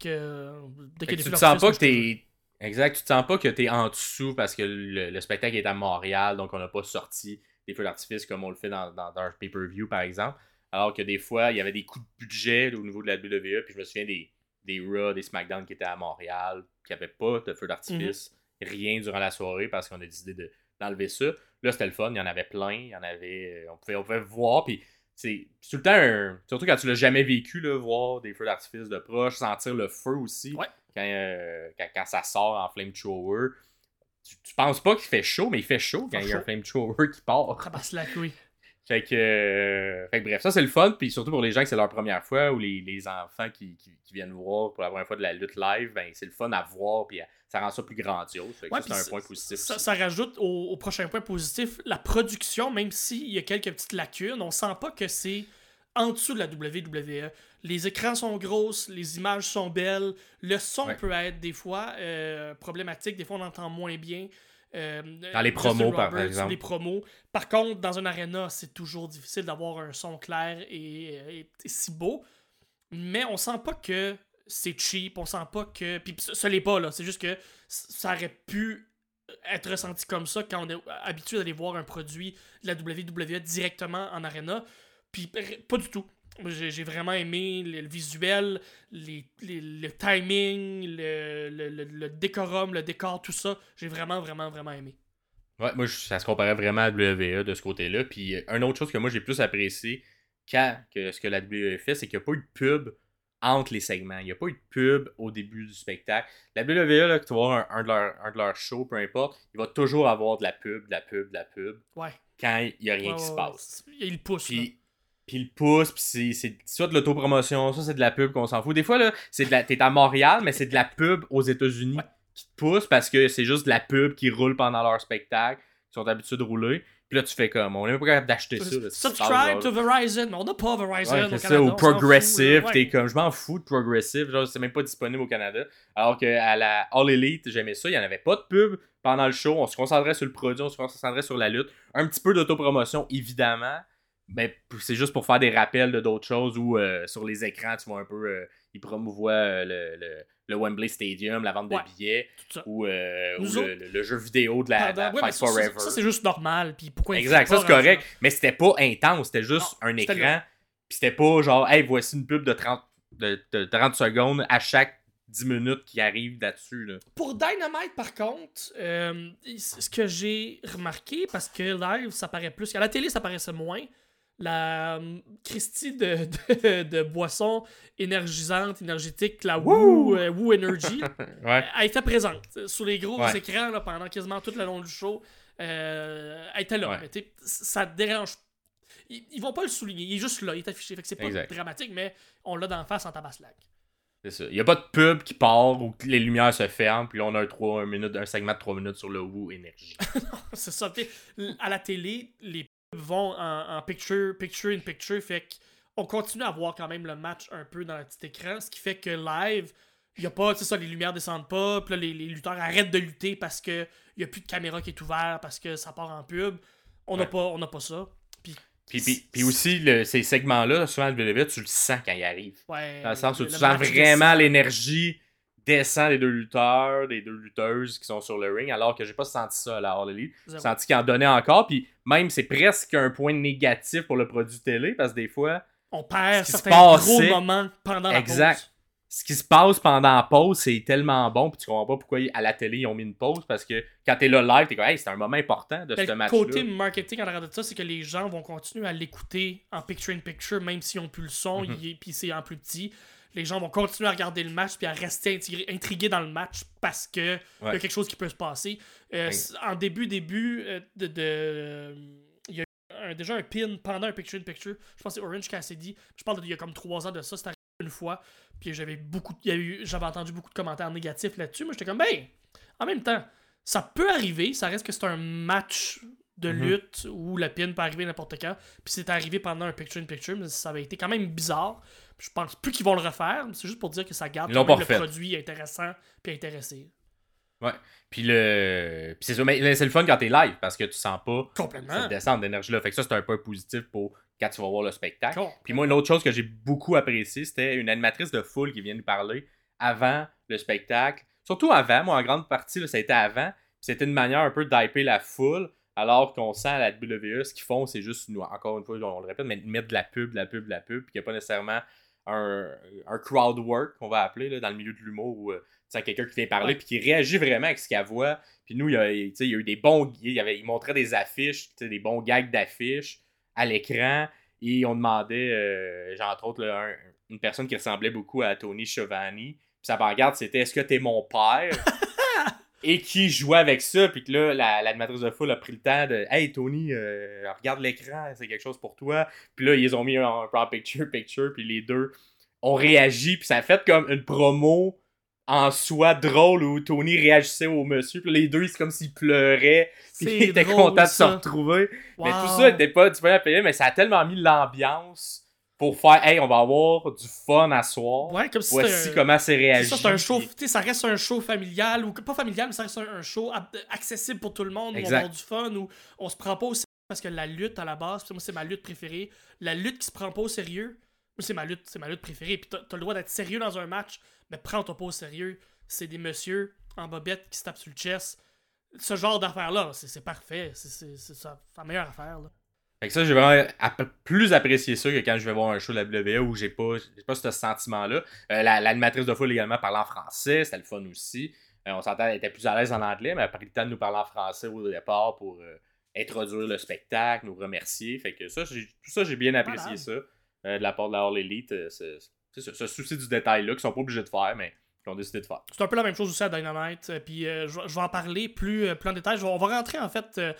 Que, euh, dès que tu te sens pas que t'es. Exact, tu te sens pas que t'es en dessous parce que le, le spectacle est à Montréal, donc on n'a pas sorti des feux d'artifice comme on le fait dans, dans, dans pay-per-view, par exemple. Alors que des fois, il y avait des coups de budget au niveau de la WWE, puis je me souviens des, des Raw, des SmackDown qui étaient à Montréal, qui n'avaient pas de feux d'artifice, Mhm. rien durant la soirée parce qu'on a décidé de- d'enlever ça. Là, c'était le fun, il y en avait plein, il y en avait. On pouvait, on pouvait voir, puis c'est tout le temps un. Surtout quand tu l'as jamais vécu, là, voir des feux d'artifice de proche, sentir le feu aussi. Ouais. Quand, euh, quand, quand ça sort en flamethrower. Tu, tu penses pas qu'il fait chaud, mais il fait chaud quand il y a un flamethrower qui part. Tabaslac, oui. Fait que, euh, fait que bref, ça c'est le fun, puis surtout pour les gens que c'est leur première fois ou les, les enfants qui, qui, qui viennent voir pour la première fois de la lutte live, ben c'est le fun à voir, puis ça rend ça plus grandiose. Ouais, c'est un point positif. Ça, rajoute au, au prochain point positif, la production, même s'il y a quelques petites lacunes, on sent pas que c'est en dessous de la WWE. Les écrans sont grosses, les images sont belles, le son Ouais. peut être des fois euh, problématique, des fois on entend moins bien. Euh, Dans les promos, par exemple. Les promos. Par contre, dans un arena, c'est toujours difficile d'avoir un son clair et, et- et si beau. Mais on sent pas que c'est cheap, on sent pas que. Puis ce ce l'est pas, là. C'est juste que ça aurait pu être ressenti comme ça quand on est habitué d'aller voir un produit de la WWE directement en arena. Puis pas du tout. J'ai vraiment aimé le, le visuel, les, les- le timing, le, le- le- le décorum, le décor, tout ça. J'ai vraiment, vraiment, vraiment aimé. Ouais, moi, ça se comparait vraiment à WWE de ce côté-là. Puis, euh, une autre chose que moi, j'ai plus apprécié qu'à que ce que la WWE fait, c'est qu'il n'y a pas eu de pub entre les segments. Il n'y a pas eu de pub au début du spectacle. La WWE, là, que tu voir un, un de leurs un de leurs shows, peu importe, il va toujours avoir de la pub, de la pub, de la pub, Ouais. quand il n'y a rien Ouais, qui se passe. Il pousse. Puis, puis il pousse, puis c'est- c'est soit de l'autopromotion, soit c'est de la pub qu'on s'en fout. Des fois, là, c'est de la, t'es à Montréal, mais c'est de la pub aux États-Unis Ouais. qui te pousse parce que c'est juste de la pub qui roule pendant leur spectacle, qui sont habitués de rouler. Puis là, tu fais comme, on est même pas capable d'acheter ça. là, Subscribe to Verizon. Mais on n'a pas Verizon Ouais, au Canada. ça, ou progressive, t'es comme, je m'en fous de progressive, genre, c'est même pas disponible au Canada. Alors qu'à la All Elite, j'aimais ça, il y en avait pas de pub pendant le show, on se concentrait sur le produit, on se concentrait sur la lutte. Un petit peu d'autopromotion, évidemment, mais c'est juste pour faire des rappels de d'autres choses ou euh, sur les écrans, tu vois un peu, euh, ils promouvoient euh, le, le, le Wembley Stadium, la vente de Ouais. billets, ou, euh, le, le- le jeu vidéo de la, ouais, Fight ça, Forever. ça, c'est juste normal. Puis pourquoi Exact, ça c'est correct. Mais c'était pas intense, c'était juste Non, un écran. Puis c'était pas genre, hey, voici une pub de 30, de, de 30 secondes à chaque 10 minutes qui arrive là-dessus. Là. Pour Dynamite, par contre, ce que j'ai remarqué, parce que live, ça paraît plus. À la télé, ça paraissait moins. La euh, Christie de, de, de boisson énergisante, énergétique, la Woo, euh, Woo Energy, Ouais. elle était présente euh, sur les gros Ouais. écrans là, pendant quasiment tout le long du show. Euh, elle était là. Ouais. Ça te dérange. Ils, ils vont pas le souligner. Il est juste là. Il est affiché. Fait que c'est pas Exact. dramatique, mais on l'a d'en face en tabaslac. C'est ça. Il y a pas de pub qui part ou que les lumières se ferment. Puis là, on a un, 3, un, minute, un segment de 3 minutes sur le Woo Energy. c'est ça. À la télé, les vont en, en picture, picture in picture. Fait on continue à voir quand même le match un peu dans le petit écran, ce qui fait que live, il y a pas, tu ça, les lumières descendent pas, puis là, les, les lutteurs arrêtent de lutter parce que il y a plus de caméra qui est ouverte, parce que ça part en pub. On n'a Ouais. pas, on pas ça. Puis, Puis, puis, puis aussi, le- ces segments-là, souvent, le WWE, tu le sens quand ils arrivent. ouais, Dans le sens où le tu sens vraiment l'énergie descend des deux lutteurs, des deux lutteuses qui sont sur le ring, alors que j'ai pas senti ça à la All Elite. J'ai senti qu'il en donnait encore, puis même c'est presque un point négatif pour le produit télé, parce que des fois, On perd certains gros moments pendant la Exact. pause. ce qui se passe pendant la pause, c'est tellement bon, puis tu comprends pas pourquoi à la télé ils ont mis une pause, parce que quand t'es là live, t'es comme, hey, c'est un moment important de Ben, ce le match-là. côté marketing en de ça, c'est que les gens vont continuer à l'écouter en picture-in-picture, même s'ils n'ont plus le son, est- puis c'est en plus petit. Les gens vont continuer à regarder le match puis à rester intrigués, intrigués dans le match parce que il y a quelque chose qui peut se passer. Euh, Ouais. En début, début euh, de. de- euh, il y a eu un- déjà un pin pendant un picture-in-picture. Je pense que c'est Orange Cassidy. Je parle d'il y a comme trois ans de ça. C'était arrivé une fois. Puis j'avais beaucoup. il y a eu- J'avais entendu beaucoup de commentaires négatifs là-dessus. Mais j'étais comme, ben, en même temps, ça peut arriver. Ça reste que c'est un match de Mhm. lutte où le pin peut arriver n'importe quand. Puis c'est arrivé pendant un picture-in-picture. Mais ça avait été quand même bizarre. Puis je pense plus qu'ils vont le refaire. C'est juste pour dire que ça garde quand même le produit intéressant puis intéressé. Puis le. Puis c'est c'est le fun quand t'es live, parce que tu sens pas Complètement. cette descente d'énergie-là. Fait que ça, c'est un point positif pour quand tu vas voir le spectacle. Puis moi, une autre chose que j'ai beaucoup apprécié, c'était une animatrice de foule qui vient nous parler avant le spectacle. Surtout avant, moi, en grande partie, là, ça a été avant. C'était une manière un peu d'hyper la foule, alors qu'on sent à la WWE, ce qu'ils font, c'est juste, nous, encore une fois, on le répète, mais mettre de la pub, de la pub, de la pub, puis qu'il n'y a pas nécessairement un, un crowd work, qu'on va appeler, là, dans le milieu de l'humour, où euh, tu sais, quelqu'un qui vient parler, puis qui réagit vraiment avec ce qu'elle voit. Puis nous, il y a, il y a eu des bons. Il, y avait, il montrait des affiches, des bons gags d'affiches à l'écran. Et on demandait, euh, genre, entre autres, là, un- une personne qui ressemblait beaucoup à Tony Schiavone. Puis sa pancarte, c'était Est-ce que t'es mon père? Et qui jouait avec ça. Puis que là, la- l'animatrice de foule a pris le temps de Hey Tony, euh, regarde l'écran, c'est quelque chose pour toi. Puis là, ils ont mis un, un peu en picture-picture. Puis les deux ont réagi. Puis ça a fait comme une promo en soi drôle où Tony réagissait au monsieur. Puis les deux, c'est comme s'ils pleuraient. Puis ils étaient contents de se retrouver. Mais tout ça n'était pas disponible à payer, mais ça a tellement mis l'ambiance pour faire Hey, on va avoir du fun à soir. Ouais, comme si Voici un- comment c'est réagi. ça, un show, ça reste un show familial, ou pas familial, mais ça reste un, un show accessible pour tout le monde, où on va Exact. avoir du fun, où on se prend pas au sérieux, parce que la lutte à la base, moi c'est ma lutte préférée, la lutte qui se prend pas au sérieux, c'est ma lutte, c'est ma lutte préférée, puis t'as t'as le droit d'être sérieux dans un match, mais prends-toi pas au sérieux, c'est des messieurs en bobette qui se tapent sur le chest, ce genre d'affaires-là, c'est c'est parfait, c'est- la meilleure affaire, là. Fait que ça, j'ai vraiment plus apprécié ça que quand je vais voir un show de la WWE où j'ai pas, pas ce sentiment-là. Euh, la- L'animatrice de foule également parlait en français, c'était le fun aussi. Euh, on s'entend, elle était plus à l'aise en anglais, mais elle a pris le temps de nous parler en français au départ pour euh, introduire le spectacle, nous remercier. Fait que ça, tout ça, j'ai bien apprécié ça de la part de la All Elite. ça, ce souci du détail-là qu'ils sont pas obligés de faire, mais qu'ils ont décidé de faire. C'est un peu la même chose aussi à Dynamite. Puis euh, je, vais- je vais en parler plus, plus en détail. Je vais- on va rentrer en fait euh,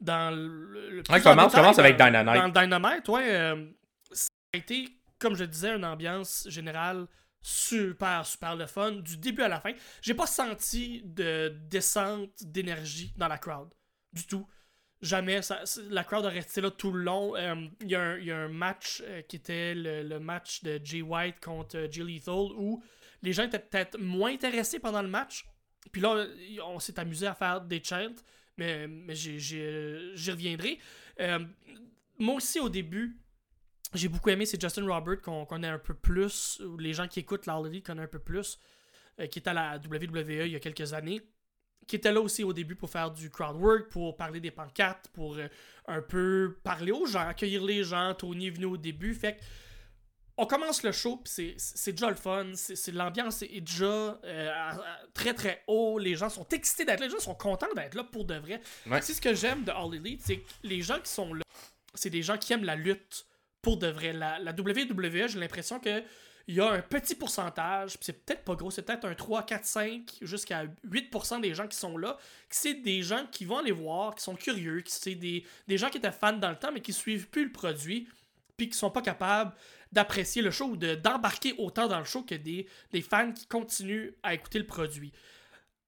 dans le. le Ouais, commence- détail commence dans- avec Dynamite. Dans Dynamite, ouais. euh, ça a été, comme je disais, une ambiance générale super, super le fun. Du début à la fin. J'ai pas senti de descente d'énergie dans la crowd. Du tout. Jamais. Ça, la crowd a resté là tout le long. Euh, Il y, a un- il y a un match euh, qui était le, le match de Jay White contre euh, Jay Lethal où les gens étaient peut-être moins intéressés pendant le match. Puis là, on s'est amusé à faire des chants, mais, mais j'ai- j'y reviendrai. Euh, moi aussi, au début, j'ai beaucoup aimé, c'est Justin Robert qu'on connaît un peu plus, ou les gens qui écoutent Elite connaissent un peu plus, euh, qui était à la WWE il y a quelques années, qui était là aussi au début pour faire du crowd work, pour parler des pancartes, pour euh, un peu parler aux gens, accueillir les gens. Tony est venu au début, fait que on commence le show, puis c'est- déjà le fun. c'est- L'ambiance est déjà euh, à- à- très très haut. Les gens sont excités d'être là. Les gens sont contents d'être là pour de vrai. Ouais. C'est ce que j'aime de All Elite, c'est que les gens qui sont là, c'est des gens qui aiment la lutte pour de vrai. La, la WWE, j'ai l'impression que il y a un petit pourcentage, puis c'est peut-être pas gros, c'est peut-être un 3, 4, 5, jusqu'à 8% des gens qui sont là, qui c'est des gens qui vont aller voir, qui sont curieux, qui c'est des, des gens qui étaient fans dans le temps, mais qui suivent plus le produit, puis qui sont pas capables d'apprécier le show ou de- d'embarquer autant dans le show que des, des fans qui continuent à écouter le produit.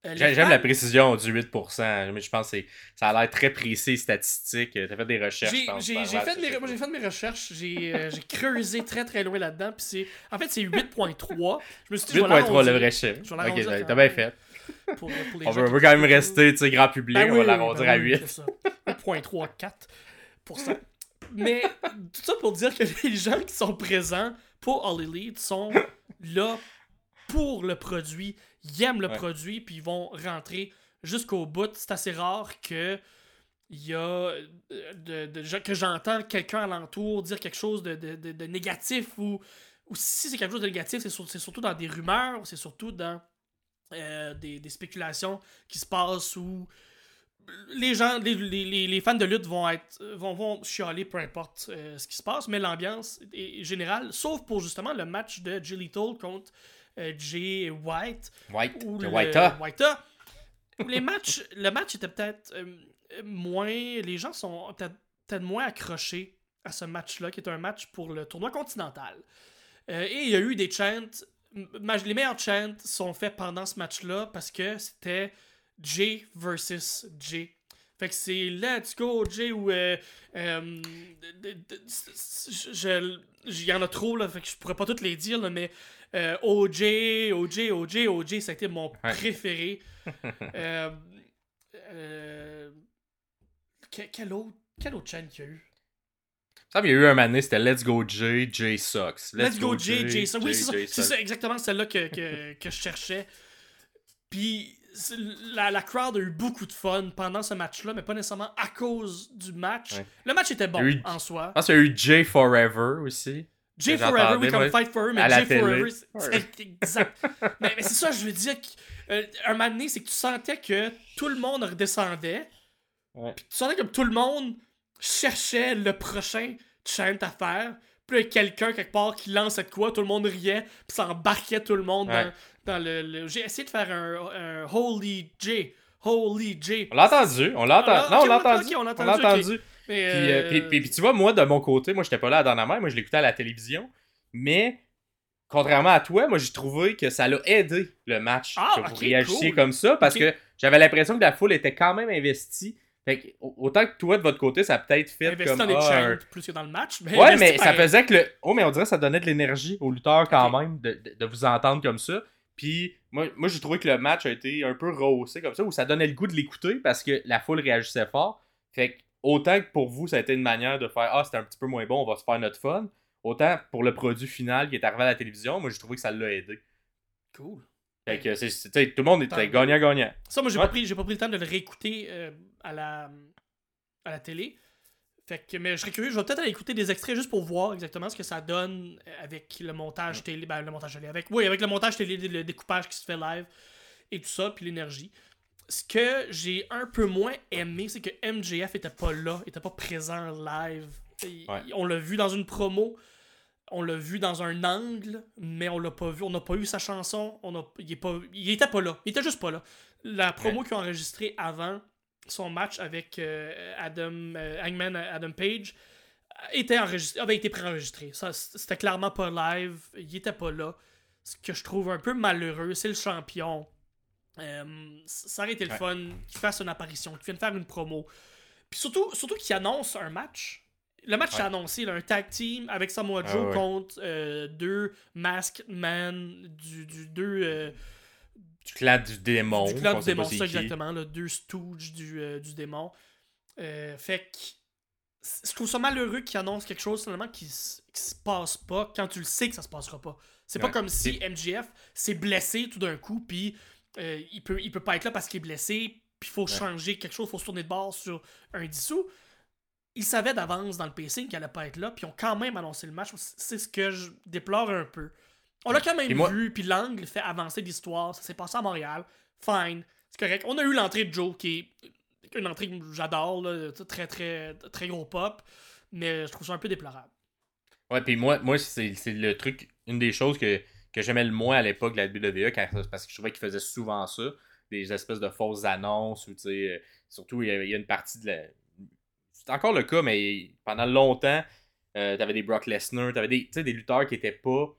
Euh, J'aime fans- la précision du 8%. Mais je pense que ça a l'air très précis, statistique. T'as fait des recherches, J'ai à fait, mes, moi, fait mes recherches, j'ai euh, j'ai creusé très très loin là-dedans, puis c'est... En fait, c'est 8.3. Je me suis dit, je vais 8.3, le vrai chiffre. Ok, l'arrondir t'as bien fait. pour, pour les On veut, quand même rester, grand public, Ben on va l'arrondir ben à oui, 8. c'est ça. 8.34%. Mais tout ça pour dire que les gens qui sont présents pour All Elite sont là pour le produit, ils aiment le Ouais. produit, puis ils vont rentrer jusqu'au bout. C'est assez rare que il y a euh, de, que j'entends quelqu'un alentour dire quelque chose de, de- de- négatif ou, ou si c'est quelque chose de négatif, c'est sur- c'est surtout dans des rumeurs, c'est surtout dans euh, des, des spéculations qui se passent où les gens, les, les- les- fans de lutte vont être vont, vont chialer peu importe euh, ce qui se passe, mais l'ambiance est générale, sauf pour justement le match de Jay Lethal contre euh, Jay White White, ou le White-A. White-A. Les matchs, le match était peut-être euh, moins. Les gens sont peut-être moins accrochés à ce match-là, qui est un match pour le tournoi continental. Euh, et il y a eu des chants. Les meilleurs chants sont faits pendant ce match-là parce que c'était Jay versus Jay. Fait que c'est Let's go Jay ou. euh, euh, je- Il y en a trop, là, fait que je pourrais pas toutes les dire, là, mais euh, OJ, OJ, OJ, OJ, ça a été mon Ouais. préféré. euh, euh, que- quel autre, quel autre chaîne qu'il y a eu? Ça, il y a eu un donné, c'était Let's Go Jay, Jay Sucks. Let's, Go Jay, Jay. ça. Oui, c'est ça, sucks. ça, exactement celle-là que, que, que je cherchais. Puis la, la crowd a eu beaucoup de fun pendant ce match-là, mais pas nécessairement à cause du match. Ouais. Le match était bon eu- en soi. Je pense qu'il y a eu Jay Forever aussi. Jay Forever, oui, comme Fight Forever, mais Jay. Forever, c'est- exact. mais mais c'est ça, je veux dire, que, euh, un moment donné, c'est que tu sentais que tout le monde redescendait, Ouais. puis tu sentais comme tout le monde cherchait le prochain chant à faire. Puis là, il y a quelqu'un quelque part qui lançait de quoi, tout le monde riait, puis ça embarquait tout le monde Ouais. dans, dans le, le- J'ai essayé de faire un, un Holy J. Holy J. On l'a entendu, on l'a entendu. Ah, Non, on l'a entendu. on l'a entendu, Puis, euh, euh, puis, tu vois, moi, de mon côté, moi, j'étais pas là à la dernière, moi, je l'écoutais à la télévision. Mais, contrairement à toi, moi, j'ai trouvé que ça l'a aidé, le match, Ah, que vous réagissiez cool. comme ça, parce que j'avais l'impression que la foule était quand même investie. Fait que, au- autant que toi, de votre côté, ça a peut-être fait investi comme... dans les ah, un- plus que dans le match. Mais Ouais, mais ça faisait que le. Oh, mais on dirait que ça donnait de l'énergie aux lutteurs quand même de, de- de vous entendre comme ça. Puis moi, moi j'ai trouvé que le match a été un peu rehaussé comme ça, où ça donnait le goût de l'écouter parce que la foule réagissait fort. Fait que autant que pour vous, ça a été une manière de faire Ah, c'était un petit peu moins bon, on va se faire notre fun. Autant pour le produit final qui est arrivé à la télévision, moi j'ai trouvé que ça l'a aidé. Cool. Fait que c'est, tout le monde était gagnant-gagnant. Ça, moi, j'ai Ouais. pas pris, pas pris le temps de le réécouter euh, à la à la télé. Fait que, mais je serais curieux, je vais peut-être aller écouter des extraits juste pour voir exactement ce que ça donne avec le montage télé, ben le montage télé, avec, oui, avec le montage télé, le découpage qui se fait live et tout ça, puis l'énergie. Ce que j'ai un peu moins aimé, c'est que MJF était pas là, était pas présent live. Il- Ouais. On l'a vu dans une promo, on l'a vu dans un angle, mais on l'a pas vu, on n'a pas eu sa chanson, on a, il, est pas, il était pas là, il était juste pas là. La promo qu'ils ont enregistrée avant son match avec euh, Adam euh, Hangman Adam Page était enregistré, avait été préenregistré. Ça, C'était clairement pas live, il était pas là. Ce que je trouve un peu malheureux, c'est le champion. Euh, ça aurait été le Ouais. fun qu'il fasse une apparition, qu'il vienne faire une promo. Puis surtout, surtout qu'il annonce un match. Le match Ouais. est annoncé, là, un tag team avec Samoa Joe Ah ouais. contre euh, deux Masked Men, du, du deux euh, Du clan du démon. du clan du démon, c'est ça exactement, là, deux stooges du, euh, du démon. Euh, fait que je trouve ça malheureux qu'ils annoncent quelque chose finalement qui, qui se passe pas quand tu le sais que ça se passera pas. C'est pas comme si MJF s'est blessé tout d'un coup, puis euh, il, peut, il peut pas être là parce qu'il est blessé, puis il faut changer quelque chose, il faut se tourner de bord sur un dissous. Ils savaient d'avance dans le pacing qu'il allait pas être là, puis ils ont quand même annoncé le match. C'est ce que je déplore un peu. On l'a quand même moi- vu, puis l'angle fait avancer l'histoire. Ça s'est passé à Montréal. Fine. C'est correct. On a eu l'entrée de Joe, qui est une entrée que j'adore, très, très, très gros pop, mais je trouve ça un peu déplorable. Ouais, puis moi, moi c'est le truc, une des choses que, que j'aimais le moins à l'époque de la WWE, quand, parce que je trouvais qu'ils faisaient souvent ça, des espèces de fausses annonces, ou tu sais, euh, surtout il y, a, une partie de la. C'est encore le cas, mais pendant longtemps, euh, t'avais des Brock Lesnar, t'avais des, des lutteurs qui étaient pas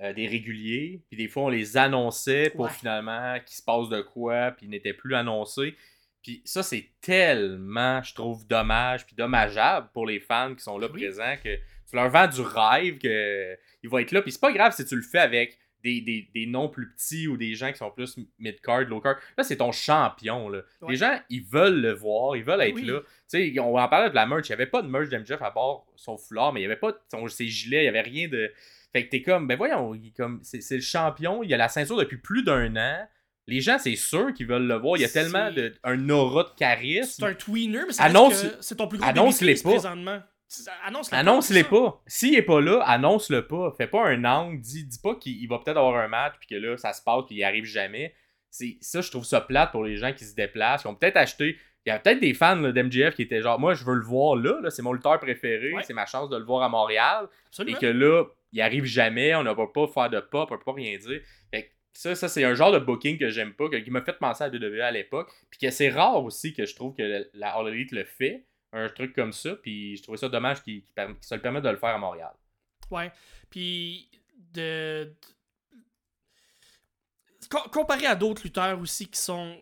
euh, des réguliers, puis des fois on les annonçait pour Ouais. finalement qu'il se passe de quoi, puis ils n'étaient plus annoncés. Puis ça, c'est tellement, je trouve, dommage, puis dommageable pour les fans qui sont là Oui. présents, que tu leur vends du rêve qu'il va être là. Puis c'est pas grave si tu le fais avec des, des, des noms plus petits ou des gens qui sont plus mid-card, low-card. Là, c'est ton champion. Là. Ouais. Les gens, ils veulent le voir, ils veulent être Oui. là. Tu sais, on en parlait de la merch. Il n'y avait pas de merch d'MJF à part son foulard, mais il n'y avait pas de- son, ses gilets, il n'y avait rien de. Fait que t'es comme, ben voyons, il est comme, c'est, c'est le champion, il a la ceinture depuis plus d'un an. Les gens, c'est sûr qu'ils veulent le voir. Il y a C'est- tellement de, un aura de C'est charisme. un tweener, mais c'est Annonce- que c'est ton plus gros annonce-les pas. présentement. C'est- Annonce-les pas. Annonce-les c'est pas. S'il est pas là, annonce-le pas. Fais pas un angle. Dis, dis pas qu'il il va peut-être avoir un match, puis que là, ça se passe, puis il arrive jamais. C'est, ça, je trouve ça plate pour les gens qui se déplacent. Ils ont peut-être acheté. Il y a peut-être des fans là, d'MJF qui étaient genre, moi, je veux le voir là. là, c'est mon lutteur préféré. Ouais. C'est ma chance de le voir à Montréal. Absolument. Et que là, il arrive jamais. On ne va pas faire de pop, on peut pas rien dire. Fait que ça, ça c'est un genre de booking que j'aime pas, que- qui m'a fait penser à WWE à l'époque. Puis que c'est rare aussi que je trouve que la All Elite le fait un truc comme ça, puis je trouvais ça dommage qu'il qu'il se le permette de le faire à Montréal. Ouais. Puis, de. de- Com- comparé à d'autres lutteurs aussi qui sont,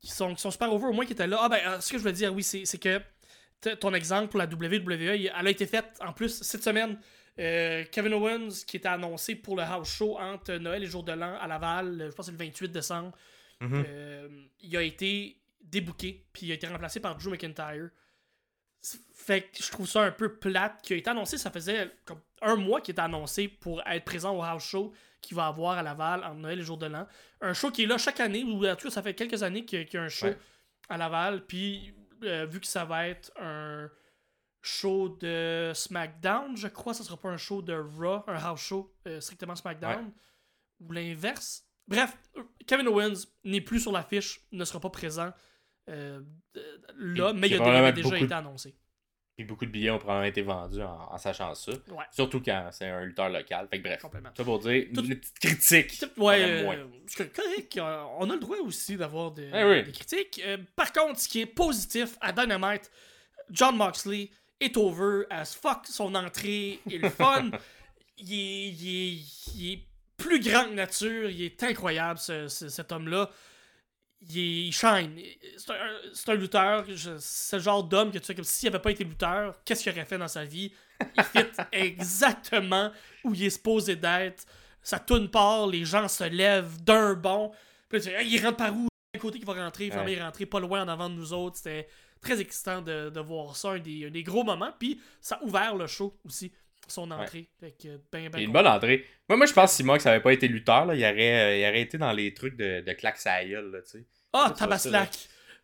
qui sont, qui sont super over, au moins qui étaient là. Ah, ben, ce que je veux dire, oui, c'est que ton exemple pour la WWE, elle a été faite en plus cette semaine. Euh, Kevin Owens, qui était annoncé pour le house show entre Noël et Jour de l'An à Laval, euh, je pense que c'est le 28 décembre, Mhm. euh, il a été débooké, puis il a été remplacé par Drew McIntyre. Fait que je trouve ça un peu plate qui a été annoncé, ça faisait comme un mois qu'il était annoncé pour être présent au house show qu'il va avoir à Laval en Noël et jour de l'an. Un show qui est là chaque année, ou en tout cas ça fait quelques années qu'il y a- qu'il y a un show Ouais. à Laval, puis euh, vu que ça va être un show de SmackDown, je crois que ce sera pas un show de Raw, un house show euh, strictement SmackDown, ou l'inverse. Bref, euh, Kevin Owens n'est plus sur l'affiche, ne sera pas présent euh, là, Puis- mais il a déjà été annoncé. Puis beaucoup de billets ont probablement été vendus en, en sachant ça. Ouais. Surtout quand c'est un lutteur local. Fait que bref, ça pour dire Tout- une petite critique. Ouais, Quand même euh, c'est correct. On a le droit aussi d'avoir des, Eh oui. des critiques. Euh, par contre, ce qui est positif à Dynamite, John Moxley est over as fuck. Son entrée est le fun. il, est, il est- il est plus grand que nature. Il est incroyable, ce- ce- cet homme-là. Il, est- il shine. C'est un, un lutteur. C'est le genre d'homme que tu sais, comme s'il n'avait pas été lutteur, qu'est-ce qu'il aurait fait dans sa vie? Il fit exactement où il est supposé d'être. Ça tourne part, les gens se lèvent d'un bond. Puis là, tu fais, Hey, il rentre par où? Côté qu'il va rentrer? Finalement, Ouais. il est rentré pas loin en avant de nous autres. C'était très excitant de, de voir ça, un des, un des gros moments. Puis ça a ouvert le show aussi, son entrée. Fait que, ben, ben une bonne entrée. Moi, moi je pense que si Mox avait pas été lutteur, là, il, aurait, euh, il aurait été dans les trucs de, de claques à la gueule, là, tu sais. Ah, ça, Tabaslac!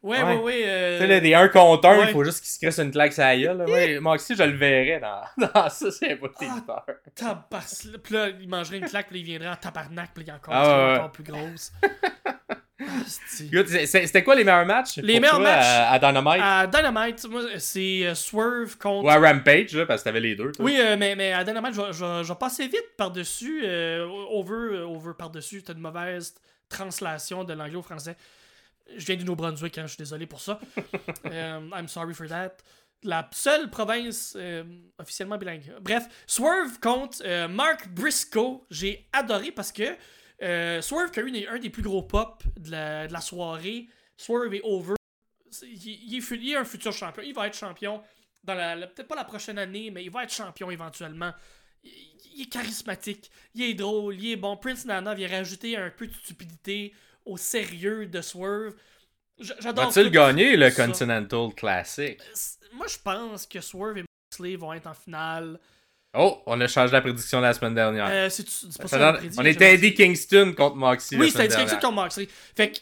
Ouais, Ouais. ouais, ouais. euh, Tu sais, là, des 1 contre 1, ouais. il faut juste qu'il se crisse une claque à la gueule. là. Ouais, je le verrais dans, dans ça, avait pas Ah. Tabaslac. Puis là, il mangerait une claque, puis il viendrait en tabarnak, puis il est encore, Ah, ouais, ouais. encore plus grosse. C'était quoi les meilleurs matchs? Les meilleurs matchs à, à Dynamite? À Dynamite, moi, c'est euh, Swerve contre ou à Rampage, là, parce que t'avais les deux. toi. Oui, euh, mais, mais à Dynamite, je vais- passer vite par-dessus. euh, over, over par-dessus. C'était une mauvaise translation de l'anglais au français. Je viens du Nouveau-Brunswick, hein, je suis désolé pour ça. Euh, I'm sorry for that. La seule province officiellement bilingue. Bref, Swerve contre Mark Briscoe. J'ai adoré parce que euh, Swerve qui a eu des- un des plus gros pop de la, de la soirée. Swerve est over. Il, il est, il est un futur champion. Il va être champion dans la, la- peut-être pas la prochaine année, mais il va être champion éventuellement. Il, il est charismatique, il est drôle, il est bon. Prince Nana vient rajouter un peu de stupidité au sérieux de Swerve. J'adore. Va-t-il gagner le. Continental Classic? Moi, je pense que Swerve et Moxley vont être en finale. Oh, on a changé la prédiction de la semaine dernière. Euh, c'est pas ça, Ça on était. Eddie Kingston contre Moxie. Oui, c'était Eddie Kingston contre Moxley. Fait que.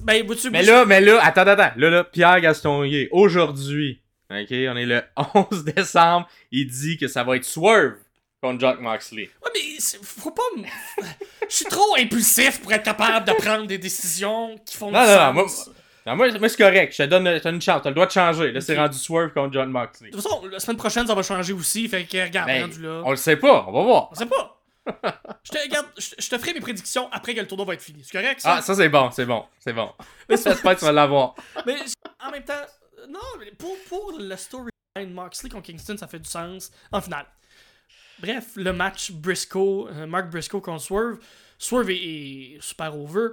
Ben, vois-tu, Mais moi, là, mais là, attends, attends, attends. Là, là, Pierre Gastonnier, aujourd'hui, ok, on est le 11 décembre, il dit que ça va être Swerve contre Jock Moxley. Ouais, mais faut pas me. Je suis trop impulsif pour être capable de prendre des décisions qui font Non, du non, non, sens. moi, non, moi, moi, c'est correct. Je te donne une chance. T'as le droit de changer. Là, c'est rendu Swerve contre John Moxley. De toute façon, la semaine prochaine, ça va changer aussi. Fait que, regarde, Ben, rendu là. On le sait pas. On va voir. On sait pas. je, te, regarde, je, je te ferai mes prédictions après que le tournoi va être fini. C'est correct, ça? Ah, ça, c'est bon. C'est bon. C'est bon. Mais J'espère que tu vas l'avoir. Mais en même temps, non, mais pour, pour le storyline Moxley contre Kingston, ça fait du sens. En finale. Bref, le match Briscoe, euh, Mark Briscoe contre Swerve. Swerve est, est super over.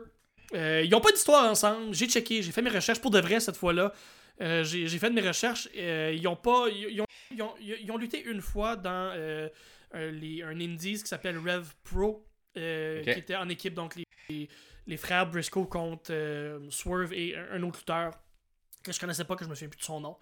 Euh, ils n'ont pas d'histoire ensemble. J'ai checké, j'ai fait mes recherches pour de vrai cette fois-là. Euh, j'ai fait mes recherches. Euh, ils ont pas. Ils, ils ont, ils ont- ils ont lutté une fois dans un, les- un Indies qui s'appelle Rev Pro, qui était en équipe donc les, les, les frères Briscoe contre Swerve et un, autre lutteur que je connaissais pas, que je me souviens plus de son nom.